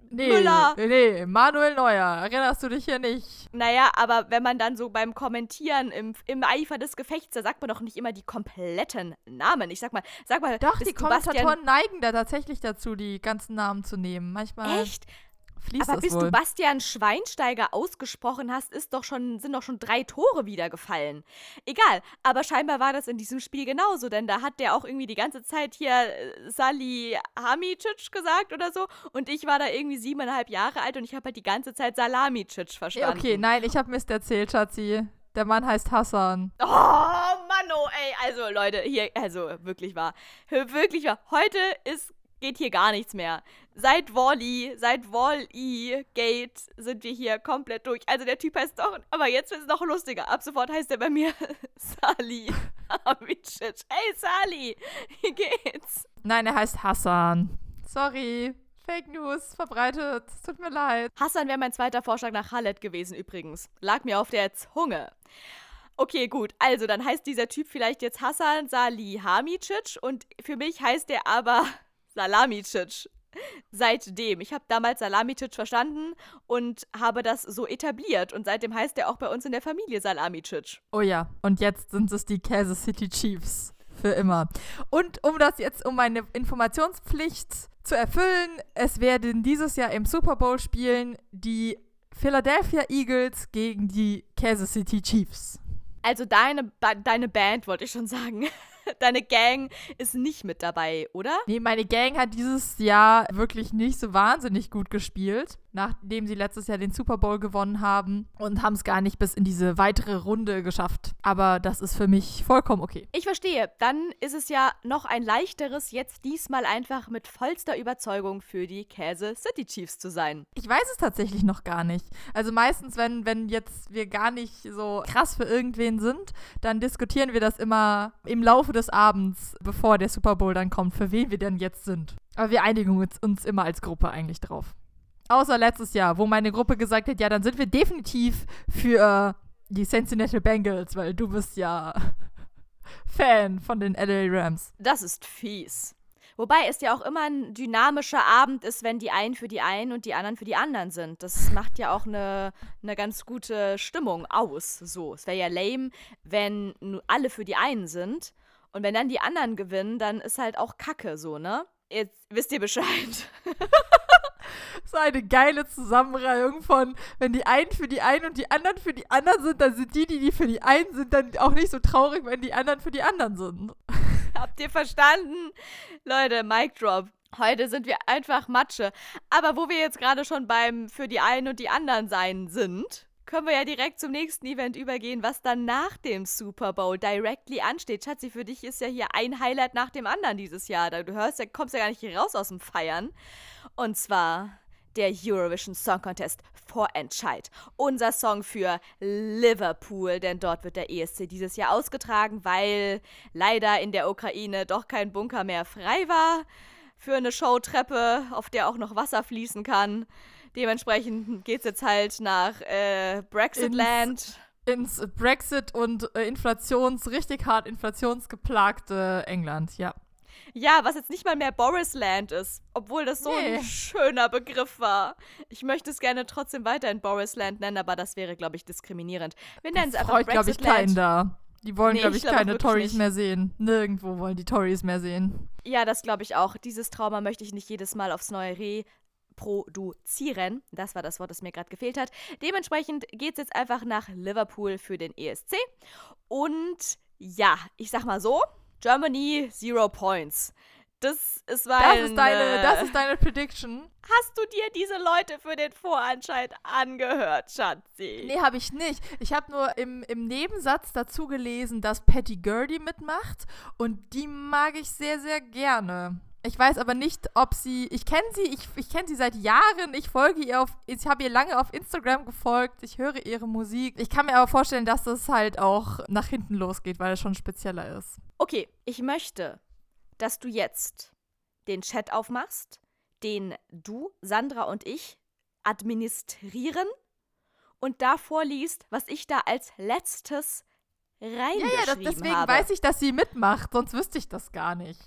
Nee, Müller. nee, Manuel Neuer. Erinnerst du dich hier nicht? Naja, aber wenn man dann so beim Kommentieren im, im Eifer des Gefechts, da sagt man doch nicht immer die kompletten Namen. Ich sag mal, sag mal, Doch, die du Bastian- Kommentatoren neigen da tatsächlich dazu, die ganzen Namen zu nehmen. Manchmal Echt? Fließt Aber bis du Bastian Schweinsteiger ausgesprochen hast, ist doch schon, sind doch schon drei Tore wieder gefallen. Egal, aber scheinbar war das in diesem Spiel genauso, denn da hat der auch irgendwie die ganze Zeit hier äh, Sali Hamicic gesagt oder so und ich war da irgendwie siebeneinhalb Jahre alt und ich habe halt die ganze Zeit Salamicic Ja, verstanden. okay, nein, ich habe Mist erzählt, Schatzi. Der Mann heißt Hassan. Oh, Mann, oh, ey, also Leute, hier, also wirklich wahr. Wirklich wahr. Heute ist, geht hier gar nichts mehr. Seit Wally, seit Wall-E Gate sind wir hier komplett durch. Also der Typ heißt doch, aber jetzt wird es noch lustiger. Ab sofort heißt er bei mir Sali Hamicic. Hey Sali, wie geht's? Nein, er heißt Hassan. Sorry. Fake News verbreitet. Es tut mir leid. Hassan wäre mein zweiter Vorschlag nach Khaled gewesen übrigens. Lag mir auf der Zunge. Okay, gut. Also, dann heißt dieser Typ vielleicht jetzt Hassan Salihamidzic und für mich heißt er aber Salamicic. Seitdem. Ich habe damals Salamicic verstanden und habe das so etabliert. Und seitdem heißt er auch bei uns in der Familie Salamicic. Oh ja, und jetzt sind es die Kansas City Chiefs. Für immer. Und um das jetzt, um meine Informationspflicht zu erfüllen, es werden dieses Jahr im Super Bowl spielen die Philadelphia Eagles gegen die Kansas City Chiefs. Also deine, ba deine Band, wollte ich schon sagen. Deine Gang ist nicht mit dabei, oder? Nee, meine Gang hat dieses Jahr wirklich nicht so wahnsinnig gut gespielt. Nachdem sie letztes Jahr den Super Bowl gewonnen haben und haben es gar nicht bis in diese weitere Runde geschafft. Aber das ist für mich vollkommen okay. Ich verstehe. Dann ist es ja noch ein leichteres, jetzt diesmal einfach mit vollster Überzeugung für die Kansas City Chiefs zu sein. Ich weiß es tatsächlich noch gar nicht. Also meistens, wenn, wenn jetzt wir gar nicht so krass für irgendwen sind, dann diskutieren wir das immer im Laufe des Abends, bevor der Super Bowl dann kommt, für wen wir denn jetzt sind. Aber wir einigen uns, uns immer als Gruppe eigentlich drauf. Außer letztes Jahr, wo meine Gruppe gesagt hat, ja, dann sind wir definitiv für die Cincinnati Bengals, weil du bist ja Fan von den LA Rams. Das ist fies. Wobei es ja auch immer ein dynamischer Abend ist, wenn die einen für die einen und die anderen für die anderen sind. Das macht ja auch eine, eine ganz gute Stimmung aus. So, es wäre ja lame, wenn alle für die einen sind und wenn dann die anderen gewinnen, dann ist halt auch Kacke so, ne? Jetzt wisst ihr Bescheid. so eine geile Zusammenreihung von, wenn die einen für die einen und die anderen für die anderen sind, dann sind die, die, die für die einen sind, dann auch nicht so traurig, wenn die anderen für die anderen sind. Habt ihr verstanden? Leute, Mic Drop. Heute sind wir einfach Matsche. Aber wo wir jetzt gerade schon beim für die einen und die anderen sein sind, können wir ja direkt zum nächsten Event übergehen, was dann nach dem Super Bowl directly ansteht. Schatzi, für dich ist ja hier ein Highlight nach dem anderen dieses Jahr. Du hörst ja, kommst ja gar nicht hier raus aus dem Feiern. Und zwar der Eurovision Song Contest Vorentscheid. Unser Song für Liverpool, denn dort wird der ESC dieses Jahr ausgetragen, weil leider in der Ukraine doch kein Bunker mehr frei war für eine Showtreppe, auf der auch noch Wasser fließen kann. Dementsprechend geht es jetzt halt nach äh, Brexitland. Ins, ins Brexit und äh, Inflations, richtig hart inflationsgeplagte England, ja. Ja, was jetzt nicht mal mehr Borisland ist, obwohl das so nee. ein schöner Begriff war. Ich möchte es gerne trotzdem weiter in Borisland nennen, aber das wäre, glaube ich, diskriminierend. Wir nennen es einfach freut, glaube ich, keinen da. Die wollen, nee, glaube ich, ich glaub keine Tories mehr sehen. Nirgendwo wollen die Tories mehr sehen. Ja, das glaube ich auch. Dieses Trauma möchte ich nicht jedes Mal aufs Neue reproduzieren. Das war das Wort, das mir gerade gefehlt hat. Dementsprechend geht es jetzt einfach nach Liverpool für den ESC. Und ja, ich sag mal so, Germany, zero points. Das ist weil. Das ist deine, das ist deine Prediction. Hast du dir diese Leute für den Voranscheid angehört, Schatzi? Nee, habe ich nicht. Ich habe nur im, im Nebensatz dazu gelesen, dass Patty Gurdy mitmacht und die mag ich sehr, sehr gerne. Ich weiß aber nicht, ob sie. Ich kenne sie, ich, ich kenne sie seit Jahren. Ich folge ihr auf. Ich habe ihr lange auf Instagram gefolgt. Ich höre ihre Musik. Ich kann mir aber vorstellen, dass das halt auch nach hinten losgeht, weil es schon spezieller ist. Okay, ich möchte, dass du jetzt den Chat aufmachst, den du, Sandra und ich administrieren und da vorliest, was ich da als letztes reingeschrieben habe. Ja, ja, deswegen habe. weiß ich, dass sie mitmacht, sonst wüsste ich das gar nicht.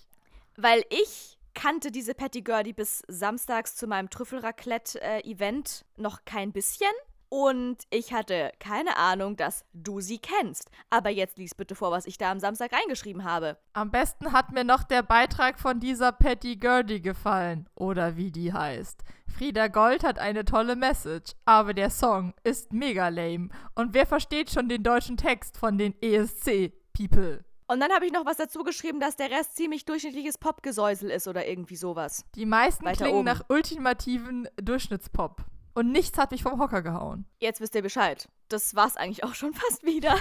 Weil ich kannte diese Patty Gurdy bis samstags zu meinem Trüffelraclette-Event noch kein bisschen. Und ich hatte keine Ahnung, dass du sie kennst. Aber jetzt lies bitte vor, was ich da am Samstag reingeschrieben habe. Am besten hat mir noch der Beitrag von dieser Patty Gurdy gefallen. Oder wie die heißt. Frieda Gold hat eine tolle Message, aber der Song ist mega lame. Und wer versteht schon den deutschen Text von den ESC-People? Und dann habe ich noch was dazu geschrieben, dass der Rest ziemlich durchschnittliches Popgesäusel ist oder irgendwie sowas. Die meisten Weiter klingen oben. nach ultimativen Durchschnittspop. Und nichts hat mich vom Hocker gehauen. Jetzt wisst ihr Bescheid. Das war's eigentlich auch schon fast wieder.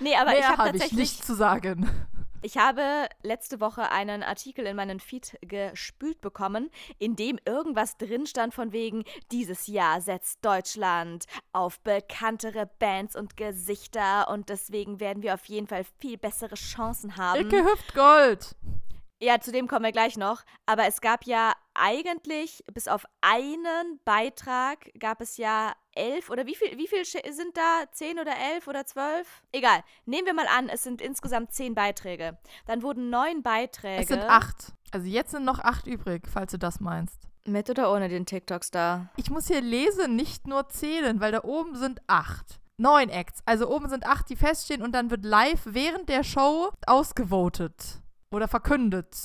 nee, aber Mehr ich habe hab tatsächlich ich nicht zu sagen. Ich habe letzte Woche einen Artikel in meinen Feed gespült bekommen, in dem irgendwas drin stand von wegen, dieses Jahr setzt Deutschland auf bekanntere Bands und Gesichter und deswegen werden wir auf jeden Fall viel bessere Chancen haben. Icke Hüftgold! Ja, zu dem kommen wir gleich noch. Aber es gab ja eigentlich, bis auf einen Beitrag, gab es ja elf oder wie viel, wie viel sind da? Zehn oder elf oder zwölf? Egal. Nehmen wir mal an, es sind insgesamt zehn Beiträge. Dann wurden neun Beiträge. Es sind acht. Also jetzt sind noch acht übrig, falls du das meinst. Mit oder ohne den TikToks da? Ich muss hier lesen, nicht nur zählen, weil da oben sind acht. Neun Acts. Also oben sind acht, die feststehen und dann wird live während der Show ausgevotet oder verkündet,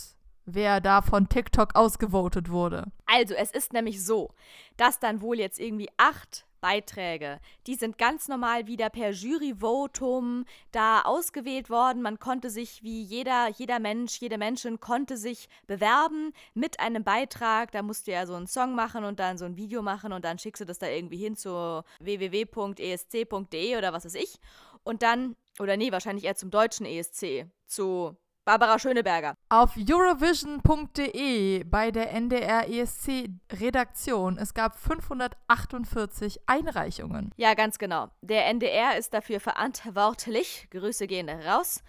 wer da von TikTok ausgevotet wurde. Also, es ist nämlich so, dass dann wohl jetzt irgendwie acht Beiträge, die sind ganz normal wieder per Juryvotum da ausgewählt worden. Man konnte sich wie jeder, jeder Mensch, jede Menschen konnte sich bewerben mit einem Beitrag. Da musst du ja so einen Song machen und dann so ein Video machen und dann schickst du das da irgendwie hin zu www.esc.de oder was weiß ich. Und dann, oder nee, wahrscheinlich eher zum deutschen ESC, zu Barbara Schöneberger. Auf Eurovision.de bei der NDR ESC Redaktion. Es gab 548 Einreichungen. Ja, ganz genau. Der NDR ist dafür verantwortlich. Grüße gehen raus.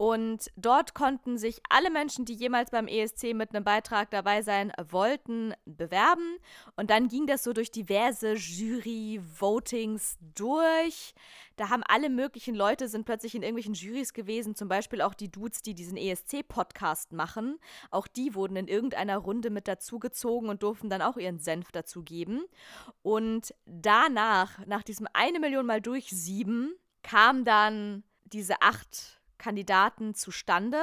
Und dort konnten sich alle Menschen, die jemals beim ESC mit einem Beitrag dabei sein wollten, bewerben. Und dann ging das so durch diverse Jury-Votings durch. Da haben alle möglichen Leute sind plötzlich in irgendwelchen Jurys gewesen, zum Beispiel auch die Dudes, die diesen ESC-Podcast machen. Auch die wurden in irgendeiner Runde mit dazugezogen und durften dann auch ihren Senf dazugeben. Und danach, nach diesem eine Million mal durch sieben, kam dann diese acht Kandidaten zustande,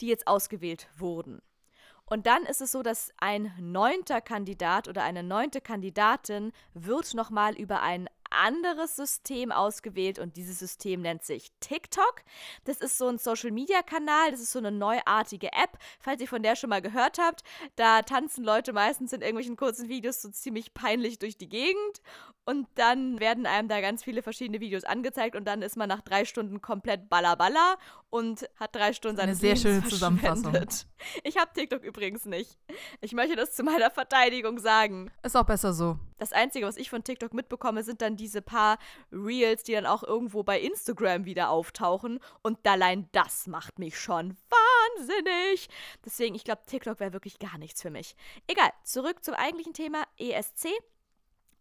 die jetzt ausgewählt wurden. Und dann ist es so, dass ein neunter Kandidat oder eine neunte Kandidatin wird nochmal über ein anderes System ausgewählt und dieses System nennt sich TikTok. Das ist so ein Social-Media-Kanal, das ist so eine neuartige App, falls ihr von der schon mal gehört habt. Da tanzen Leute meistens in irgendwelchen kurzen Videos so ziemlich peinlich durch die Gegend und dann werden einem da ganz viele verschiedene Videos angezeigt und dann ist man nach drei Stunden komplett ballerballer und hat drei Stunden seine sehr schöne Zusammenfassung. Ich habe TikTok übrigens nicht. Ich möchte das zu meiner Verteidigung sagen. Ist auch besser so. Das Einzige, was ich von TikTok mitbekomme, sind dann diese paar Reels, die dann auch irgendwo bei Instagram wieder auftauchen. Und allein das macht mich schon wahnsinnig. Deswegen, ich glaube, TikTok wäre wirklich gar nichts für mich. Egal, zurück zum eigentlichen Thema ESC.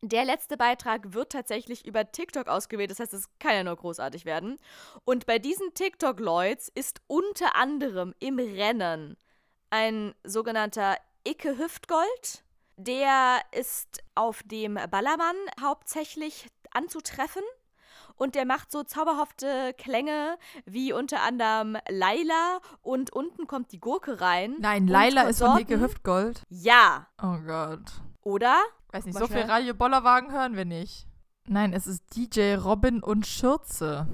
Der letzte Beitrag wird tatsächlich über TikTok ausgewählt, das heißt, es kann ja nur großartig werden. Und bei diesen TikTok-Lloyds ist unter anderem im Rennen ein sogenannter Icke Hüftgold. Der ist auf dem Ballermann hauptsächlich anzutreffen. Und der macht so zauberhafte Klänge wie unter anderem Laila und unten kommt die Gurke rein. Nein, Laila ist von Icke Hüftgold. Ja. Oh Gott. Oder? Weiß nicht, so viel Radio Bollerwagen hören wir nicht. Nein, es ist DJ Robin und Schürze.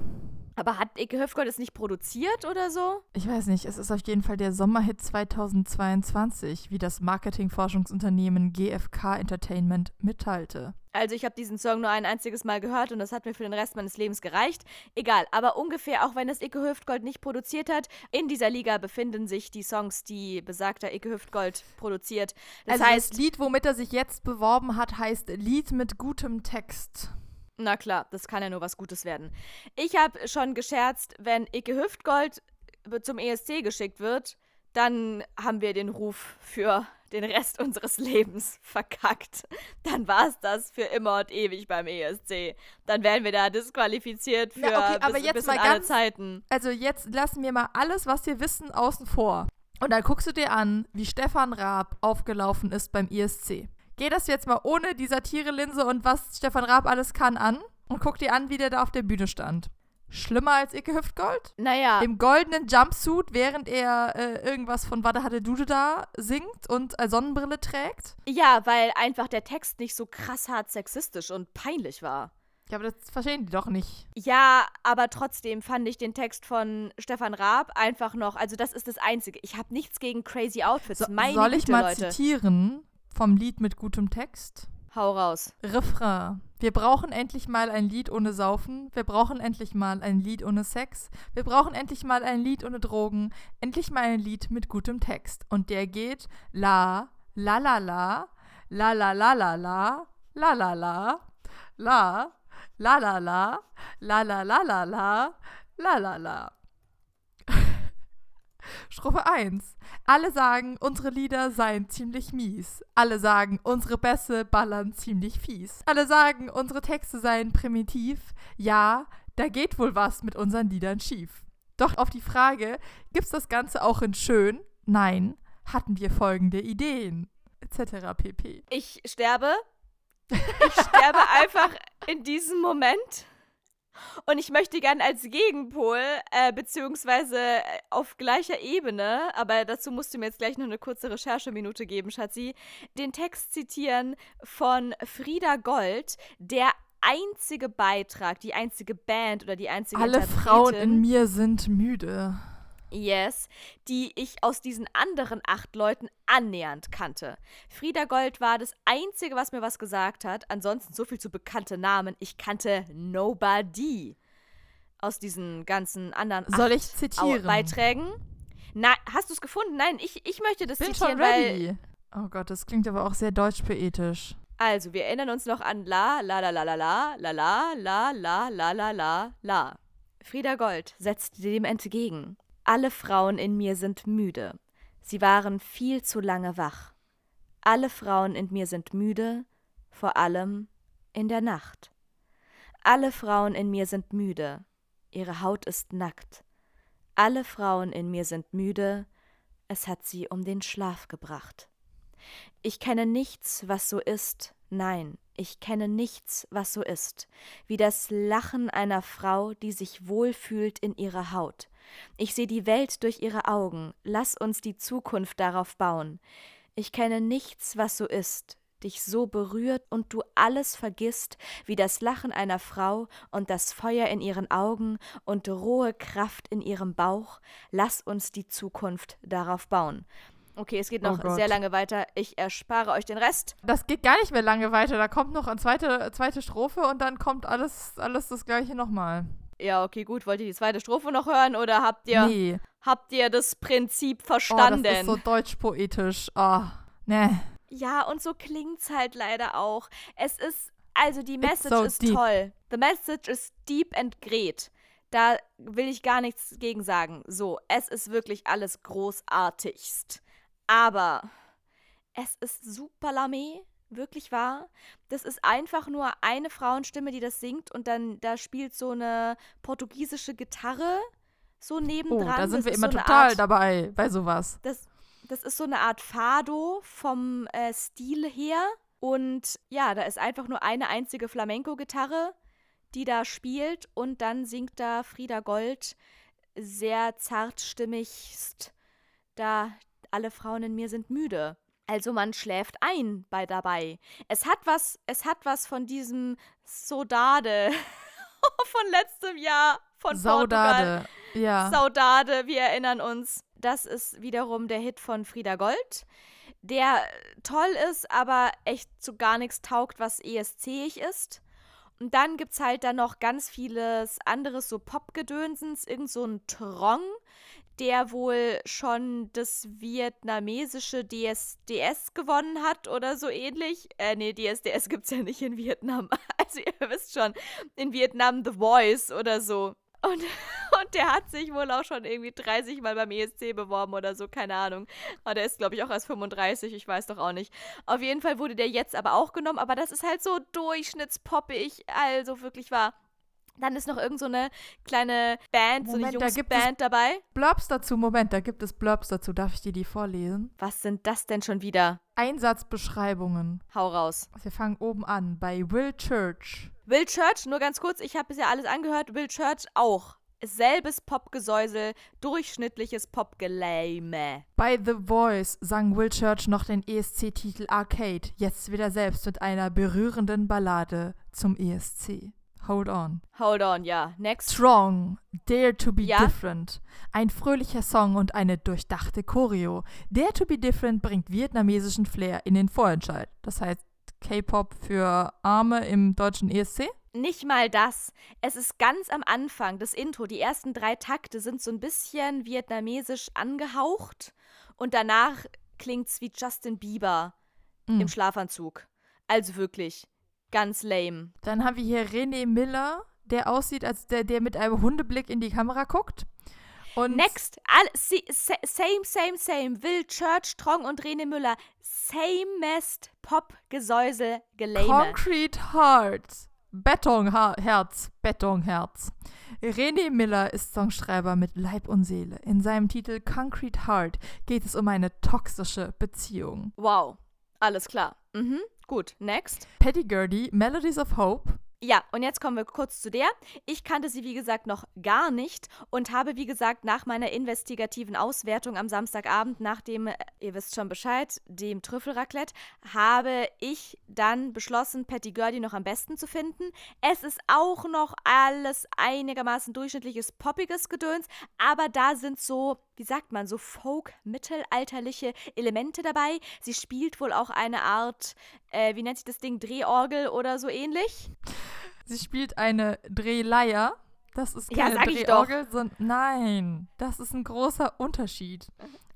Aber hat Ike Höfgold es nicht produziert oder so? Ich weiß nicht. Es ist auf jeden Fall der Sommerhit 2022, wie das Marketingforschungsunternehmen GfK Entertainment mitteilte. Also ich habe diesen Song nur ein einziges Mal gehört und das hat mir für den Rest meines Lebens gereicht. Egal, aber ungefähr, auch wenn es Icke Hüftgold nicht produziert hat, in dieser Liga befinden sich die Songs, die besagter Icke Hüftgold produziert. Das also heißt, das Lied, womit er sich jetzt beworben hat, heißt Lied mit gutem Text. Na klar, das kann ja nur was Gutes werden. Ich habe schon gescherzt, wenn Icke Hüftgold zum ESC geschickt wird, dann haben wir den Ruf für den Rest unseres Lebens verkackt. Dann war es das für immer und ewig beim ESC. Dann werden wir da disqualifiziert für Na, okay, aber bis, jetzt bis mal in ganz, alle Zeiten. Also jetzt lassen wir mal alles, was wir wissen, außen vor. Und dann guckst du dir an, wie Stefan Raab aufgelaufen ist beim ESC. Geh das jetzt mal ohne die Satirelinse und was Stefan Raab alles kann an und guck dir an, wie der da auf der Bühne stand. Schlimmer als Icke Hüftgold? Naja. Im goldenen Jumpsuit, während er äh, irgendwas von Wada hatte Dude da singt und eine Sonnenbrille trägt? Ja, weil einfach der Text nicht so krass hart sexistisch und peinlich war. Ja, aber das verstehen die doch nicht. Ja, aber trotzdem fand ich den Text von Stefan Raab einfach noch, also das ist das Einzige. Ich habe nichts gegen crazy Outfits. So, Meine soll ich Güte, mal Leute. zitieren vom Lied mit gutem Text? Hau raus. Refrain. Wir brauchen endlich mal ein Lied ohne Saufen. Wir brauchen endlich mal ein Lied ohne Sex. Wir brauchen endlich mal ein Lied ohne Drogen. Endlich mal ein Lied mit gutem Text. Und der geht la, la la la, la la la la la, la la la, la, la la la, la la la la la, la la la. Strophe 1. Alle sagen, unsere Lieder seien ziemlich mies. Alle sagen, unsere Bässe ballern ziemlich fies. Alle sagen, unsere Texte seien primitiv. Ja, da geht wohl was mit unseren Liedern schief. Doch auf die Frage, gibt's das Ganze auch in schön? Nein, hatten wir folgende Ideen. Etc. pp. Ich sterbe. Ich sterbe einfach in diesem Moment. Und ich möchte gern als Gegenpol, äh, beziehungsweise äh, auf gleicher Ebene, aber dazu musst du mir jetzt gleich noch eine kurze Rechercheminute geben, Schatzi, den Text zitieren von Frieda Gold, der einzige Beitrag, die einzige Band oder die einzige Alle Frauen in mir sind müde. Yes, die ich aus diesen anderen acht Leuten annähernd kannte. Frieda Gold war das Einzige, was mir was gesagt hat. Ansonsten so viel zu bekannte Namen. Ich kannte Nobody aus diesen ganzen anderen Soll ich zitieren? Beiträgen. Na, hast du es gefunden? Nein, ich, ich möchte das Bin zitieren, schon weil ready. Oh Gott, das klingt aber auch sehr deutsch-poetisch. Also, wir erinnern uns noch an la, la, la, la, la, la, la, la, la, la, la, la, la, la. Frieda Gold setzte dem entgegen. Alle Frauen in mir sind müde. Sie waren viel zu lange wach. Alle Frauen in mir sind müde, vor allem in der Nacht. Alle Frauen in mir sind müde. Ihre Haut ist nackt. Alle Frauen in mir sind müde. Es hat sie um den Schlaf gebracht. Ich kenne nichts, was so ist, nein, ich kenne nichts, was so ist, wie das Lachen einer Frau, die sich wohlfühlt in ihrer Haut. Ich sehe die Welt durch ihre Augen, lass uns die Zukunft darauf bauen. Ich kenne nichts, was so ist, dich so berührt und du alles vergisst, wie das Lachen einer Frau und das Feuer in ihren Augen und rohe Kraft in ihrem Bauch. Lass uns die Zukunft darauf bauen. Okay, es geht Oh noch Gott. sehr lange weiter. Ich erspare euch den Rest. Das geht gar nicht mehr lange weiter. Da kommt noch eine zweite, zweite Strophe und dann kommt alles, alles das gleiche nochmal. Ja, okay, gut. Wollt ihr die zweite Strophe noch hören oder habt ihr, Nee. habt ihr das Prinzip Oh, verstanden? das ist so deutsch-poetisch. Oh, ne. Ja, und so klingt's halt leider auch. Es ist, also die Message so ist deep. toll. The message is deep and great. Da will ich gar nichts gegen sagen. So, es ist wirklich alles großartigst. Aber es ist super lame, wirklich wahr. Das ist einfach nur eine Frauenstimme, die das singt und dann da spielt so eine portugiesische Gitarre so Oh, nebendran. da sind Das wir immer so total Art, dabei bei sowas. das, das ist so eine Art Fado vom äh, Stil her. Und ja, da ist einfach nur eine einzige Flamenco-Gitarre, die da spielt. Und dann singt da Frieda Gold sehr zartstimmigst, da alle Frauen in mir sind müde. Also man schläft ein bei dabei. Es hat was, es hat was von diesem Sodade von letztem Jahr von Portugal. Saudade. Ja. Saudade, wir erinnern uns. Das ist wiederum der Hit von Frieda Gold, der toll ist, aber echt zu gar nichts taugt, was ESC-ig ist. Und dann gibt es halt dann noch ganz vieles anderes, so Popgedönsens, irgend so ein Trong, der wohl schon das vietnamesische DSDS gewonnen hat oder so ähnlich. Äh, nee, DSDS gibt's ja nicht in Vietnam. Also ihr wisst schon, in Vietnam The Voice oder so. Und, und der hat sich wohl auch schon irgendwie 30 Mal beim ESC beworben oder so, keine Ahnung. Aber der ist, glaube ich, auch erst 35, ich weiß doch auch nicht. Auf jeden Fall wurde der jetzt aber auch genommen, aber das ist halt so durchschnittspoppig, also wirklich wahr. Dann ist noch irgend so eine kleine Band, Moment, so da eine Jungsband dabei. Blurbs dazu. Moment, da gibt es Blurbs dazu. Darf ich dir die vorlesen? Was sind das denn schon wieder? Einsatzbeschreibungen. Hau raus. Wir fangen oben an bei Will Church. Will Church, nur ganz kurz, ich habe bisher alles angehört. Will Church auch. Selbes Popgesäusel, durchschnittliches Popgeläme. Bei The Voice sang Will Church noch den ESC-Titel Arcade, jetzt wieder selbst mit einer berührenden Ballade zum ESC. Hold on. Hold on, ja. Next. Strong, Dare to be Ja? Different. Ein fröhlicher Song und eine durchdachte Choreo. Dare to be Different bringt vietnamesischen Flair in den Vorentscheid. Das heißt K-Pop für Arme im deutschen ESC? Nicht mal das. Es ist ganz am Anfang, das Intro. Die ersten drei Takte sind so ein bisschen vietnamesisch angehaucht. Und danach klingt's wie Justin Bieber Mm. im Schlafanzug. Also wirklich. Ganz lame. Dann haben wir hier René Miller, der aussieht, als der, der mit einem Hundeblick in die Kamera guckt. Und Next. All, sa- same, same, same. Will Church, Strong und Rene Müller. Samest Pop, Gesäusel, Gelame. Concrete Heart. Betonherz. Betonherz. René Miller ist Songschreiber mit Leib und Seele. In seinem Titel Concrete Heart geht es um eine toxische Beziehung. Wow. Alles klar. Mhm. Gut. Next. Petty Gurdy, Melodies of Hope. Ja, und jetzt kommen wir kurz zu der. Ich kannte sie, wie gesagt, noch gar nicht und habe, wie gesagt, nach meiner investigativen Auswertung am Samstagabend, nach dem, äh, ihr wisst schon Bescheid, dem Trüffelraclette, habe ich dann beschlossen, Patty Gurdy noch am besten zu finden. Es ist auch noch alles einigermaßen durchschnittliches, poppiges Gedöns, aber da sind so, wie sagt man, so folk-mittelalterliche Elemente dabei. Sie spielt wohl auch eine Art, äh, wie nennt sich das Ding, Drehorgel oder so ähnlich. Sie spielt eine Drehleier. Das ist Ja, keine doch. Drehorgel, sondern nein, das ist ein großer Unterschied.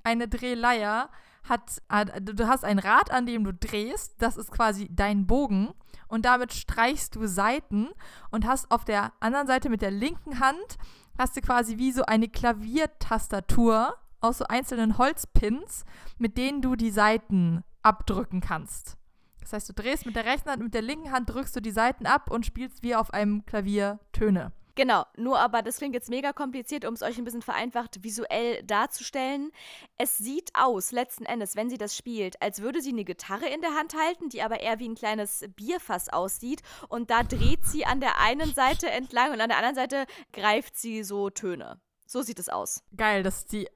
Eine Drehleier hat, du hast ein Rad, an dem du drehst, das ist quasi dein Bogen und damit streichst du Seiten und hast auf der anderen Seite mit der linken Hand hast du quasi wie so eine Klaviertastatur aus so einzelnen Holzpins, mit denen du die Seiten abdrücken kannst. Das heißt, du drehst mit der rechten Hand und mit der linken Hand drückst du die Seiten ab und spielst wie auf einem Klavier Töne. Genau, nur aber das klingt jetzt mega kompliziert, um es euch ein bisschen vereinfacht visuell darzustellen. Es sieht aus, letzten Endes, wenn sie das spielt, als würde sie eine Gitarre in der Hand halten, die aber eher wie ein kleines Bierfass aussieht. Und da dreht sie an der einen Seite entlang und an der anderen Seite greift sie so Töne. So sieht es aus. Geil, das ist die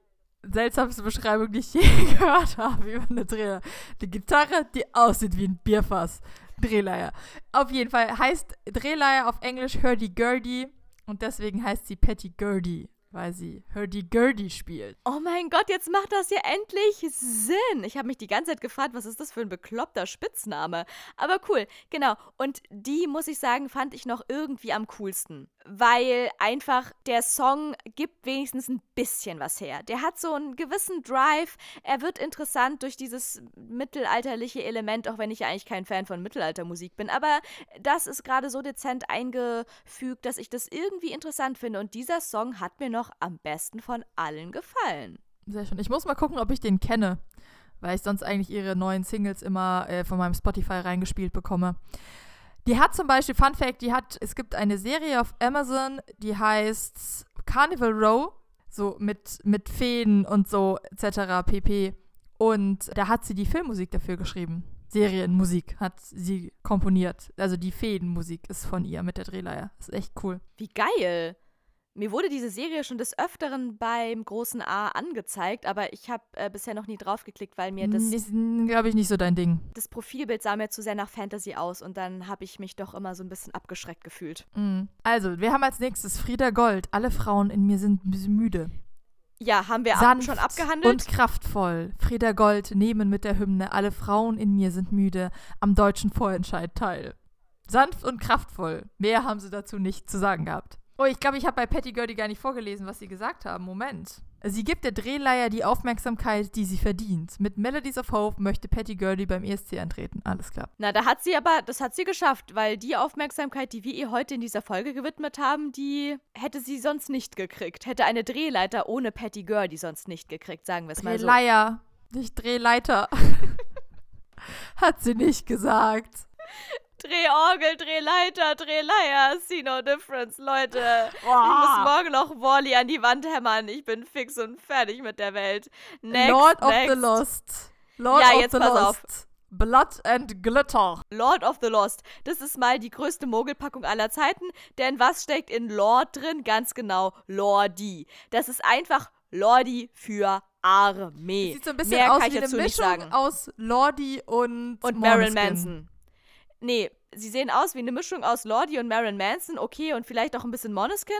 seltsamste Beschreibung, die ich je gehört habe über eine Drehleier. Die Gitarre, die aussieht wie ein Bierfass. Drehleier. Auf jeden Fall heißt Drehleier auf Englisch Hurdy-Gurdy und deswegen heißt sie Patty Gurdy, weil sie Hurdy-Gurdy spielt. Oh mein Gott, jetzt macht das ja endlich Sinn. Ich habe mich die ganze Zeit gefragt, was ist das für ein bekloppter Spitzname? Aber cool, genau. Und die, muss ich sagen, fand ich noch irgendwie am coolsten. Weil einfach der Song gibt wenigstens ein bisschen was her. Der hat so einen gewissen Drive. Er wird interessant durch dieses mittelalterliche Element, auch wenn ich ja eigentlich kein Fan von Mittelaltermusik bin. Aber das ist gerade so dezent eingefügt, dass ich das irgendwie interessant finde. Und dieser Song hat mir noch am besten von allen gefallen. Sehr schön. Ich muss mal gucken, ob ich den kenne, weil ich sonst eigentlich ihre neuen Singles immer äh, von meinem Spotify reingespielt bekomme. Die hat zum Beispiel, Fun Fact, die hat, es gibt eine Serie auf Amazon, die heißt Carnival Row, so mit, mit Feen und so etc. pp. Und da hat sie die Filmmusik dafür geschrieben. Serienmusik hat sie komponiert. Also die Feenmusik ist von ihr mit der Drehleier. Ist echt cool. Wie geil! Mir wurde diese Serie schon des Öfteren beim großen A angezeigt, aber ich habe äh, bisher noch nie draufgeklickt, weil mir das, Ist, glaube ich, nicht so dein Ding. das Profilbild sah mir zu sehr nach Fantasy aus und dann habe ich mich doch immer so ein bisschen abgeschreckt gefühlt. Mm. Also, wir haben als nächstes Frieda Gold. Alle Frauen in mir sind müde. Ja, haben wir Sanft schon abgehandelt? und kraftvoll. Frieda Gold nehmen mit der Hymne Alle Frauen in mir sind müde am deutschen Vorentscheid teil. Sanft und kraftvoll. Mehr haben sie dazu nicht zu sagen gehabt. Oh, ich glaube, ich habe bei Patty Gurdy gar nicht vorgelesen, was sie gesagt haben. Moment. Sie gibt der Drehleier die Aufmerksamkeit, die sie verdient. Mit Melodies of Hope möchte Patty Gurdy beim ESC antreten. Alles klar. Na, da hat sie aber, das hat sie geschafft, weil die Aufmerksamkeit, die wir ihr heute in dieser Folge gewidmet haben, die hätte sie sonst nicht gekriegt. Hätte eine Drehleiter ohne Patty Gurdy sonst nicht gekriegt, sagen wir es mal so. Drehleier, nicht Drehleiter. Hat sie nicht gesagt. Drehorgel, Drehleiter, Drehleier, see no difference, Leute. Ich muss morgen noch Wally an die Wand hämmern. Ich bin fix und fertig mit der Welt. Next, Lord of next. the Lost. Lord Ja, of jetzt the pass Lost. auf. Blood and Glitter. Lord of the Lost. Das ist mal die größte Mogelpackung aller Zeiten. Denn was steckt in Lord drin? Ganz genau, Lordi. Das ist einfach Lordi für Armee. Sieht so ein bisschen Mehr aus wie eine Mischung aus Lordi und und Marilyn. Manson. Nee, sie sehen aus wie eine Mischung aus Lordi und Marilyn Manson, okay, und vielleicht auch ein bisschen Moneskin.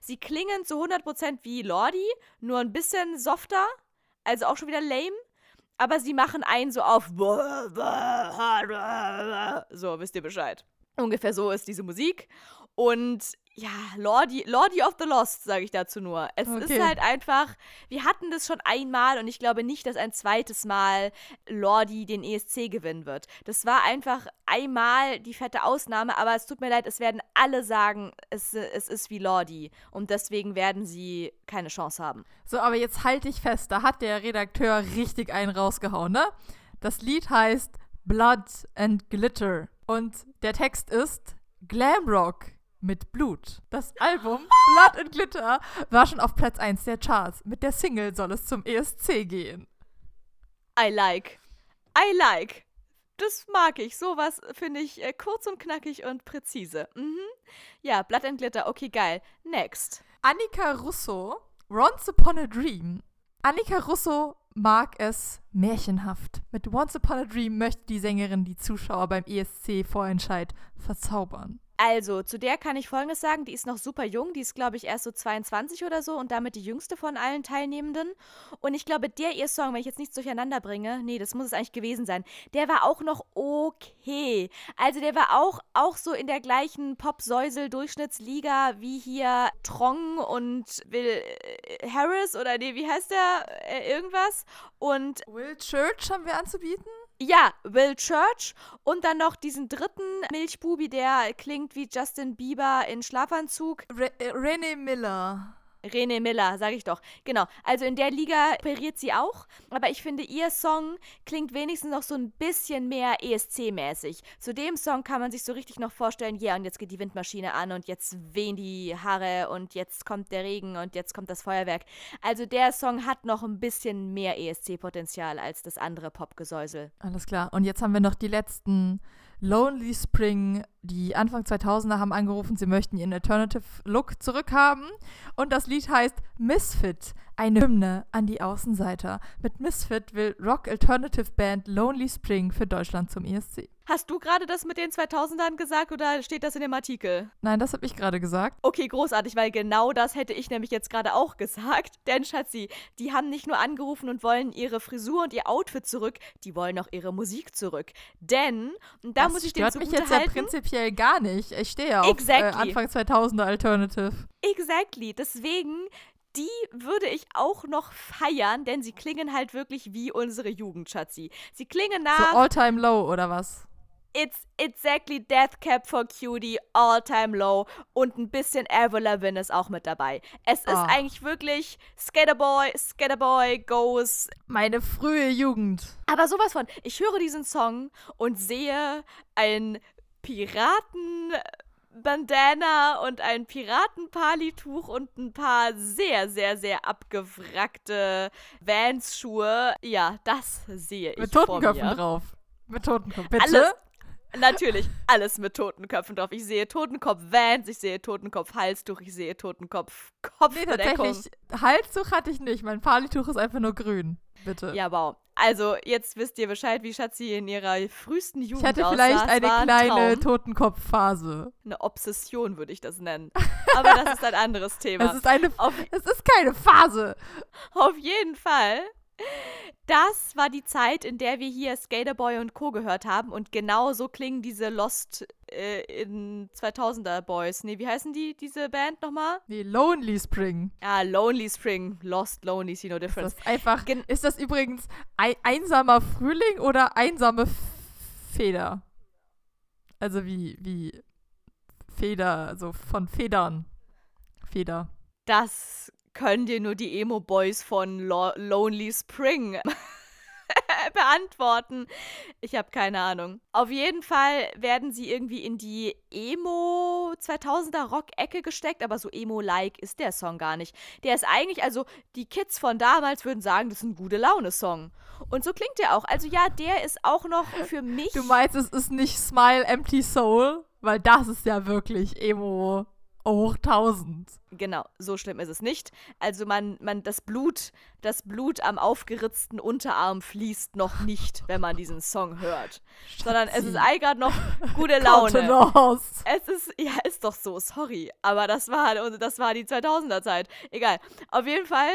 Sie klingen zu 100% wie Lordi, nur ein bisschen softer, also auch schon wieder lame. Aber sie machen einen so auf. So, wisst ihr Bescheid. Ungefähr so ist diese Musik. Und ja, Lordi, Lordi of the Lost, sage ich dazu nur. Es Okay. ist halt einfach, wir hatten das schon einmal und ich glaube nicht, dass ein zweites Mal Lordi den ESC gewinnen wird. Das war einfach einmal die fette Ausnahme, aber es tut mir leid, es werden alle sagen, es, es ist wie Lordi. Und deswegen werden sie keine Chance haben. So, aber jetzt halte ich fest, da hat der Redakteur richtig einen rausgehauen, ne? Das Lied heißt Blood and Glitter und der Text ist Glamrock mit Blut. Das Album Blood and Glitter war schon auf Platz 1 der Charts. Mit der Single soll es zum ESC gehen. I like. I like. das mag ich. Sowas finde ich äh, kurz und knackig und präzise. Mhm. Ja, Blood and Glitter, okay, geil. Next. Annika Russo, Once Upon a Dream. Annika Russo mag es märchenhaft. Mit Once Upon a Dream möchte die Sängerin die Zuschauer beim ESC-Vorentscheid verzaubern. Also, zu der kann ich Folgendes sagen. Die ist noch super jung. Die ist, glaube ich, erst so 22 oder so und damit die jüngste von allen Teilnehmenden. Und ich glaube, der ihr Song, wenn ich jetzt nichts durcheinander bringe, nee, das muss es eigentlich gewesen sein, der war auch noch okay. Also, der war auch, auch so in der gleichen Pop-Säusel-Durchschnittsliga wie hier Trong und Will äh, Harris oder nee, wie heißt der? Äh, irgendwas. Und. Will Church haben wir anzubieten? Ja, Will Church und dann noch diesen dritten Milchbubi, der klingt wie Justin Bieber in Schlafanzug. Re äh, René Miller. René Miller, sag ich doch. Genau. Also in der Liga operiert sie auch, aber ich finde, ihr Song klingt wenigstens noch so ein bisschen mehr ESC-mäßig. Zu dem Song kann man sich so richtig noch vorstellen, ja, yeah, und jetzt geht die Windmaschine an und jetzt wehen die Haare und jetzt kommt der Regen und jetzt kommt das Feuerwerk. Also der Song hat noch ein bisschen mehr ESC-Potenzial als das andere Popgesäusel. Alles klar. Und jetzt haben wir noch die letzten Lonely Spring, die Anfang 2000er haben angerufen, sie möchten ihren Alternative Look zurückhaben. Und das Lied heißt Misfit, eine Hymne an die Außenseiter. Mit Misfit will Rock Alternative Band Lonely Spring für Deutschland zum ESC. Hast du gerade das mit den 2000ern gesagt oder steht das in dem Artikel? Nein, das habe ich gerade gesagt. Okay, großartig, weil genau das hätte ich nämlich jetzt gerade auch gesagt. Denn Schatzi, die haben nicht nur angerufen und wollen ihre Frisur und ihr Outfit zurück, die wollen auch ihre Musik zurück. Denn, und da das muss ich den mich jetzt ja prinzipiell gar nicht. Ich stehe ja auf äh, Anfang 2000er Alternative. Exactly. Deswegen die würde ich auch noch feiern, denn sie klingen halt wirklich wie unsere Jugend, Schatzi. Sie klingen nach. So All-Time Low oder was? It's exactly Death Cap for Cutie, All Time Low und ein bisschen Avril Lavigne ist auch mit dabei. Es ist oh. eigentlich wirklich Skaterboy, Skaterboy goes. Meine frühe Jugend. Aber sowas von. Ich höre diesen Song und sehe ein Piraten. Bandana und ein Piratenpalituch und ein paar sehr, sehr, sehr abgewrackte Vans-Schuhe. Ja, das sehe ich Mit Totenköpfen drauf. Mit Totenköpfen, bitte? Alles, Natürlich, alles mit Totenköpfen drauf. Ich sehe Totenkopf-Vans, ich sehe Totenkopf-Halstuch, ich sehe Totenkopf-Kopfbedeckung. Nee, tatsächlich, Halstuch hatte ich nicht. Mein Palituch ist einfach nur grün. Bitte. Ja, wow. Also, jetzt wisst ihr Bescheid, wie Schatzi in ihrer frühesten Jugend Ich hatte vielleicht eine kleine Totenkopfphase. Eine Obsession würde ich das nennen. Aber das ist ein anderes Thema. Es ist eine, Auf, es ist keine Phase. Auf jeden Fall das war die Zeit, in der wir hier Skaterboy und Co. gehört haben. Und genau so klingen diese Lost äh, in 2000er Boys. Nee, wie heißen die, diese Band nochmal? Nee, Lonely Spring. Ah, Lonely Spring. Lost, Lonely, see no difference. Ist das einfach, Gen ist das übrigens ein, einsamer Frühling oder einsame Feder? Also wie, wie Feder, so von Federn. Feder. Das können dir nur die Emo-Boys von Lo Lonely Spring beantworten. Ich habe keine Ahnung. Auf jeden Fall werden sie irgendwie in die Emo 2000er Rock-Ecke gesteckt, aber so Emo-like ist der Song gar nicht. Der ist eigentlich, also die Kids von damals würden sagen, das ist ein gute Laune-Song. Und so klingt der auch. Also ja, der ist auch noch für mich. Du meinst, es ist nicht Smile Empty Soul? Weil das ist ja wirklich Emo hoch 1000. Genau, so schlimm ist es nicht. Also man, man, das Blut, das Blut am aufgeritzten Unterarm fließt noch nicht, wenn man diesen Song hört. Schatzi. Sondern es ist eigentlich noch gute Laune. es ist, ja, ist doch so, sorry. Aber das war, das war die 2000er Zeit. Egal. Auf jeden Fall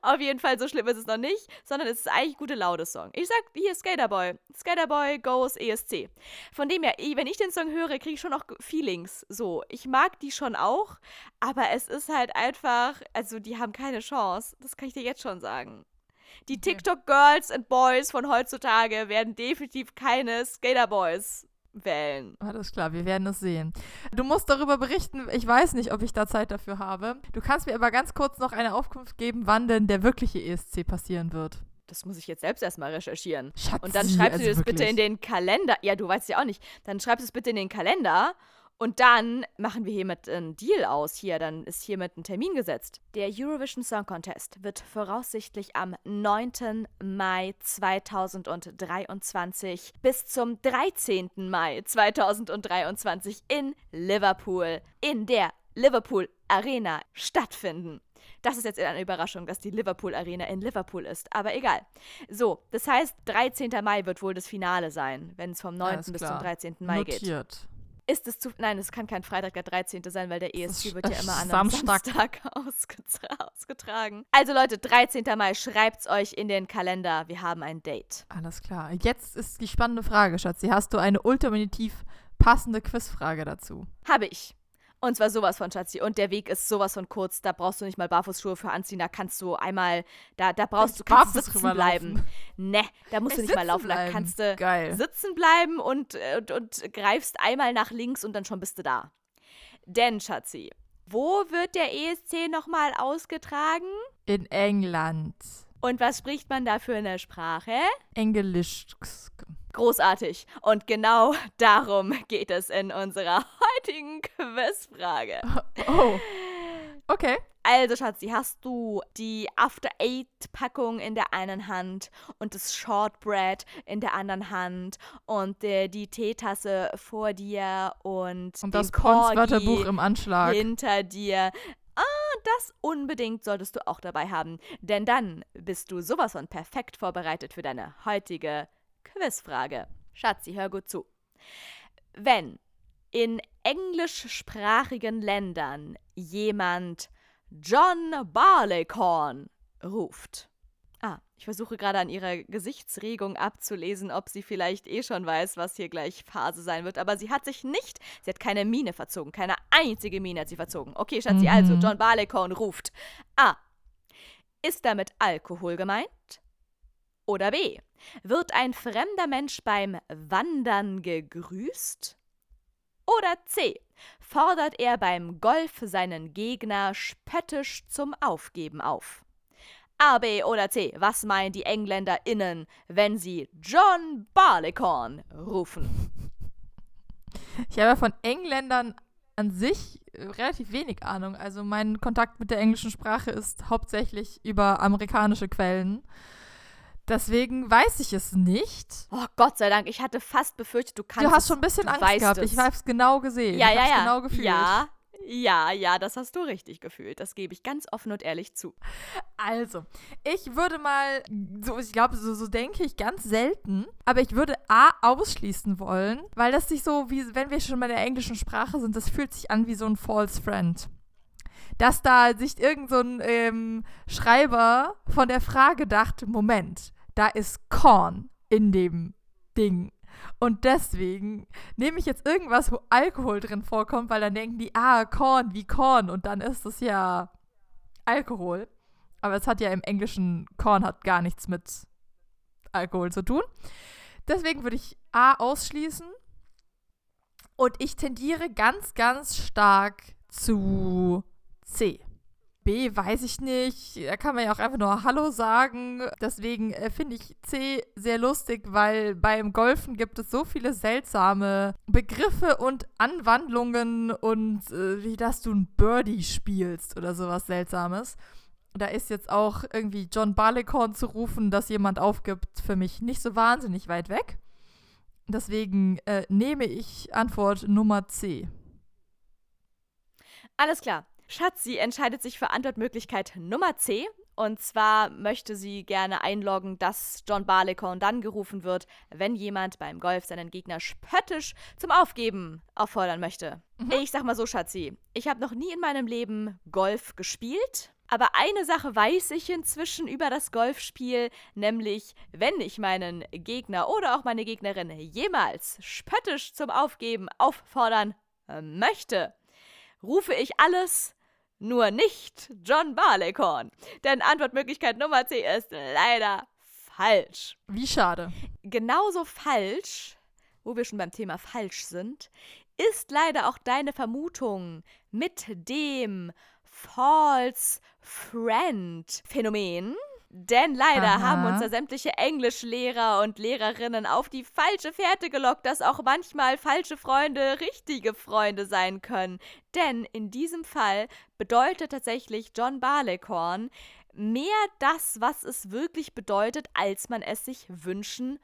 auf jeden Fall, so schlimm ist es noch nicht, sondern es ist eigentlich gute Laune-Song. Ich sag hier Skaterboy. Skaterboy goes ESC. Von dem her, wenn ich den Song höre, kriege ich schon noch Feelings. So, ich mag die schon auch, aber es ist halt einfach, also die haben keine Chance. Das kann ich dir jetzt schon sagen. Die TikTok-Girls and Boys von heutzutage werden definitiv keine Skaterboys wählen. Alles klar, wir werden es sehen. Du musst darüber berichten. Ich weiß nicht, ob ich da Zeit dafür habe. Du kannst mir aber ganz kurz noch eine Aufkunft geben, wann denn der wirkliche ESC passieren wird. Das muss ich jetzt selbst erstmal recherchieren. Schatzi, und dann schreibst also du das wirklich? bitte in den Kalender. Ja, du weißt ja auch nicht. Dann schreibst du es bitte in den Kalender Und dann machen wir hiermit einen Deal aus. Hier, dann ist hiermit ein Termin gesetzt. Der Eurovision Song Contest wird voraussichtlich am 9. Mai 2023 bis zum 13. Mai 2023 in Liverpool, in der Liverpool Arena stattfinden. Das ist jetzt eine Überraschung, dass die Liverpool Arena in Liverpool ist, aber egal. So, das heißt, 13. Mai wird wohl das Finale sein, wenn es vom 9. bis zum 13. Mai Notiert. geht. Ist es zu. Nein, es kann kein Freitag der 13. sein, weil der ESC wird ja immer an einem Samstag, Samstag ausgetra ausgetragen. Also Leute, 13. Mai, schreibt's euch in den Kalender. Wir haben ein Date. Alles klar. Jetzt ist die spannende Frage, Schatzi. Hast du eine ultimativ passende Quizfrage dazu? Habe ich. Und zwar sowas von Schatzi. Und der Weg ist sowas von kurz. Da brauchst du nicht mal Barfußschuhe für anziehen. Da kannst du einmal, da, da brauchst du kannst sitzen bleiben. Ne, da musst du nicht mal laufen. Da kannst du Geil. sitzen bleiben und, und, und greifst einmal nach links und dann schon bist du da. Denn, Schatzi, wo wird der ESC nochmal ausgetragen? In England. Und was spricht man da für eine Sprache? Englisch. Großartig. Und genau darum geht es in unserer heutigen Quizfrage. Oh. Okay. Also, Schatzi, hast du die After Eight Packung in der einen Hand und das Shortbread in der anderen Hand und äh, die Teetasse vor dir und, und das Pons-Wörterbuch im Anschlag hinter dir. Ah, das unbedingt solltest du auch dabei haben, denn dann bist du sowas von perfekt vorbereitet für deine heutige Quizfrage. Schatzi, hör gut zu. Wenn in englischsprachigen Ländern jemand John Barleycorn ruft. Ah, ich versuche gerade an ihrer Gesichtsregung abzulesen, ob sie vielleicht eh schon weiß, was hier gleich Phase sein wird. Aber sie hat sich nicht, sie hat keine Miene verzogen. Keine einzige Miene hat sie verzogen. Okay, Schatzi, mhm. also John Barleycorn ruft. A. Ist damit Alkohol gemeint? Oder B. Wird ein fremder Mensch beim Wandern gegrüßt? Oder C. Fordert er beim Golf seinen Gegner spöttisch zum Aufgeben auf? A, B oder C. Was meinen die EngländerInnen, wenn sie John Barleycorn rufen? Ich habe von Engländern an sich äh, relativ wenig Ahnung. Also mein Kontakt mit der englischen Sprache ist hauptsächlich über amerikanische Quellen. Deswegen weiß ich es nicht. Oh Gott sei Dank, ich hatte fast befürchtet, du kannst. Du hast schon ein bisschen Angst gehabt. Es. Ich habe es genau gesehen. Ja, ich ja, ja. genau gefühlt. Ja, ja, ja, das hast du richtig gefühlt. Das gebe ich ganz offen und ehrlich zu. Also, ich würde mal, so, ich glaube, so, so denke ich ganz selten, aber ich würde A ausschließen wollen, weil das sich so, wie wenn wir schon bei der englischen Sprache sind, das fühlt sich an wie so ein False Friend dass da sich irgend so ein ähm, Schreiber von der Frage dachte, Moment, da ist Korn in dem Ding. Und deswegen nehme ich jetzt irgendwas, wo Alkohol drin vorkommt, weil dann denken die, ah, Korn wie Korn und dann ist es ja Alkohol. Aber es hat ja im Englischen, Korn hat gar nichts mit Alkohol zu tun. Deswegen würde ich A ausschließen. Und ich tendiere ganz, ganz stark zu C. B weiß ich nicht. Da kann man ja auch einfach nur Hallo sagen. Deswegen äh, finde ich C sehr lustig, weil beim Golfen gibt es so viele seltsame Begriffe und Anwandlungen und äh, wie dass du ein Birdie spielst oder sowas Seltsames. Da ist jetzt auch irgendwie John Barleycorn zu rufen, dass jemand aufgibt, für mich nicht so wahnsinnig weit weg. Deswegen äh, nehme ich Antwort Nummer C. Alles klar. Schatzi entscheidet sich für Antwortmöglichkeit Nummer C. Und zwar möchte sie gerne einloggen, dass John Barleycorn dann gerufen wird, wenn jemand beim Golf seinen Gegner spöttisch zum Aufgeben auffordern möchte. Mhm. Ich sag mal so, Schatzi, ich habe noch nie in meinem Leben Golf gespielt. Aber eine Sache weiß ich inzwischen über das Golfspiel, nämlich wenn ich meinen Gegner oder auch meine Gegnerin jemals spöttisch zum Aufgeben auffordern äh, möchte, rufe ich alles nur nicht John Barleycorn. Denn Antwortmöglichkeit Nummer C ist leider falsch. Wie schade. Genauso falsch, wo wir schon beim Thema falsch sind, ist leider auch deine Vermutung mit dem False Friend Phänomen. Denn leider Aha. haben uns da sämtliche Englischlehrer und Lehrerinnen auf die falsche Fährte gelockt, dass auch manchmal falsche Freunde richtige Freunde sein können. Denn in diesem Fall bedeutet tatsächlich John Barleycorn mehr das, was es wirklich bedeutet, als man es sich wünschen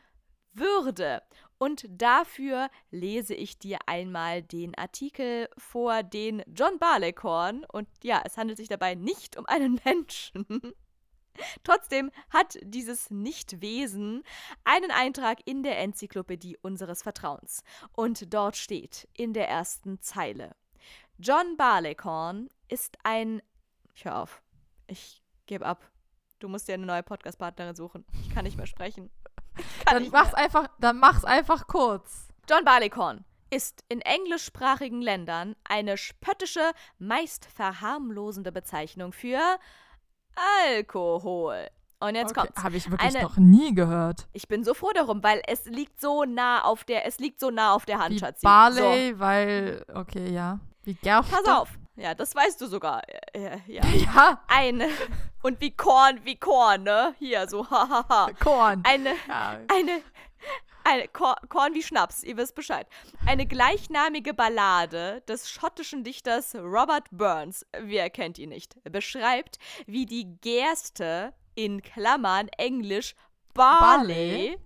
würde. Und dafür lese ich dir einmal den Artikel vor, den John Barleycorn, und ja, es handelt sich dabei nicht um einen Menschen. Trotzdem hat dieses Nichtwesen einen Eintrag in der Enzyklopädie unseres Vertrauens. Und dort steht in der ersten Zeile: John Barleycorn ist ein. Ich hör auf. Ich gebe ab. Du musst dir eine neue Podcast-Partnerin suchen. Ich kann nicht mehr sprechen. Dann mach's mehr. einfach, dann mach's einfach kurz. John Barleycorn ist in englischsprachigen Ländern eine spöttische, meist verharmlosende Bezeichnung für Alkohol. Und jetzt okay. kommt's. Habe ich wirklich Eine- noch nie gehört. Ich bin so froh darum, weil es liegt so nah auf der, es liegt so nah auf der Hand, Wie Schatzi. Barley, weil, okay, ja. Wie Gerste. So, pass auf. Ja, das weißt du sogar. Äh, ja. Ja, Eine. Und wie Korn, wie Korn, ne? Hier, so, hahaha. Korn. Eine. ja. Eine. Eine Kor Korn wie Schnaps, ihr wisst Bescheid. Eine gleichnamige Ballade des schottischen Dichters Robert Burns, wer kennt ihn nicht, beschreibt, wie die Gerste in Klammern englisch Barley, Barley?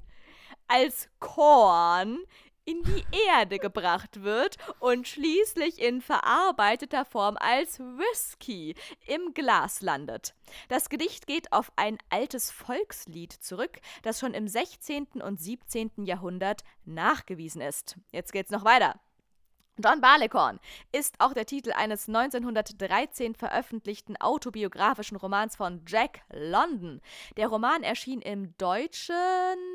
als Korn in die Erde gebracht wird und schließlich in verarbeiteter Form als Whisky im Glas landet. Das Gedicht geht auf ein altes Volkslied zurück, das schon im 16. und 17. Jahrhundert nachgewiesen ist. Jetzt geht's noch weiter. John Barleycorn ist auch der Titel eines 1913 veröffentlichten autobiografischen Romans von Jack London. Der Roman erschien im Deutschen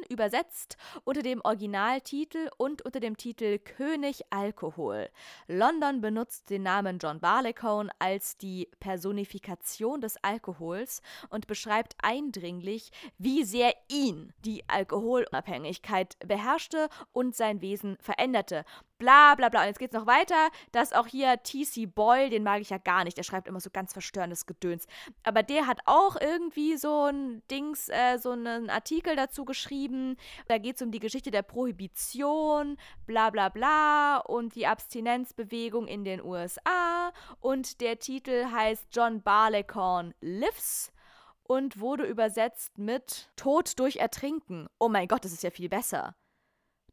übersetzt unter dem Originaltitel und unter dem Titel König Alkohol. London benutzt den Namen John Barleycorn als die Personifikation des Alkohols und beschreibt eindringlich, wie sehr ihn die Alkoholunabhängigkeit beherrschte und sein Wesen veränderte. Bla bla bla. Und jetzt geht's noch weiter, dass auch hier T.C. Boyle, den mag ich ja gar nicht, der schreibt immer so ganz verstörendes Gedöns. Aber der hat auch irgendwie so ein Dings, äh, so einen Artikel dazu geschrieben. Da geht's um die Geschichte der Prohibition, bla bla bla und die Abstinenzbewegung in den USA. Und der Titel heißt John Barleycorn Lives und wurde übersetzt mit Tod durch Ertrinken. Oh mein Gott, das ist ja viel besser.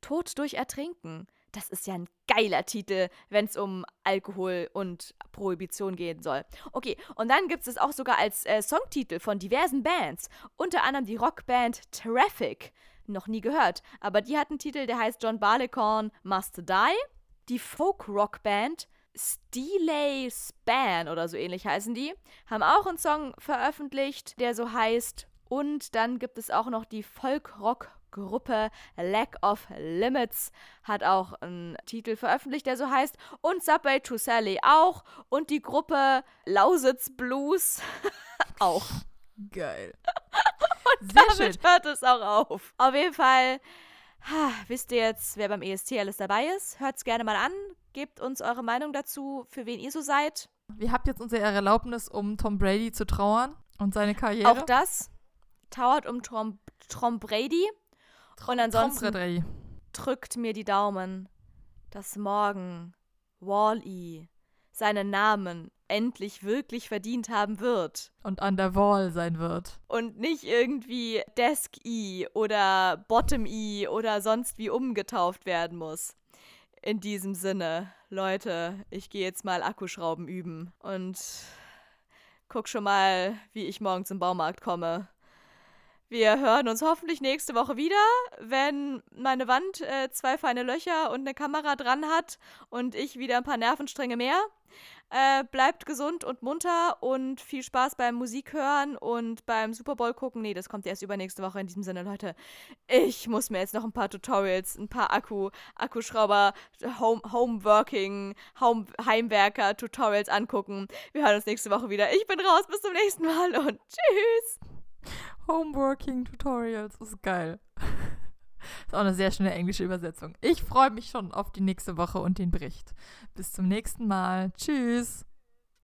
Tod durch Ertrinken. Das ist ja ein geiler Titel, wenn es um Alkohol und Prohibition gehen soll. Okay, und dann gibt es auch sogar als äh, Songtitel von diversen Bands. Unter anderem die Rockband Traffic. Noch nie gehört, aber die hat einen Titel, der heißt John Barleycorn Must Die. Die Folk-Rockband Steelay Span oder so ähnlich heißen die, haben auch einen Song veröffentlicht, der so heißt. Und dann gibt es auch noch die Folk-Rock-Gruppe Lack of Limits, hat auch einen Titel veröffentlicht, der so heißt. Und Subway to Sally auch. Und die Gruppe Lausitz Blues auch. Geil. Sehr schön. Damit hört es auch auf. Auf jeden Fall ha, wisst ihr jetzt, wer beim ESC alles dabei ist. Hört es gerne mal an. Gebt uns eure Meinung dazu, für wen ihr so seid. Ihr habt jetzt unsere Erlaubnis, um Tom Brady zu trauern und seine Karriere. Auch das trauert um Tom, Tom Brady. Und ansonsten drückt mir die Daumen, dass morgen Wall-E seinen Namen endlich wirklich verdient haben wird. Und an der Wall sein wird. Und nicht irgendwie Desk-E oder Bottom-E oder sonst wie umgetauft werden muss. In diesem Sinne, Leute, ich gehe jetzt mal Akkuschrauben üben und guck schon mal, wie ich morgen zum Baumarkt komme. Wir hören uns hoffentlich nächste Woche wieder, wenn meine Wand äh, zwei feine Löcher und eine Kamera dran hat und ich wieder ein paar Nervenstränge mehr. Äh, bleibt gesund und munter und viel Spaß beim Musik hören und beim Super Bowl gucken. Nee, das kommt erst übernächste Woche in diesem Sinne, Leute. Ich muss mir jetzt noch ein paar Tutorials, ein paar Akku, Akkuschrauber, Home, Homeworking, Home, Heimwerker, Tutorials angucken. Wir hören uns nächste Woche wieder. Ich bin raus, bis zum nächsten Mal und tschüss. Homeworking Tutorials ist geil. Ist auch eine sehr schöne englische Übersetzung. Ich freue mich schon auf die nächste Woche und den Bericht. Bis zum nächsten Mal. Tschüss.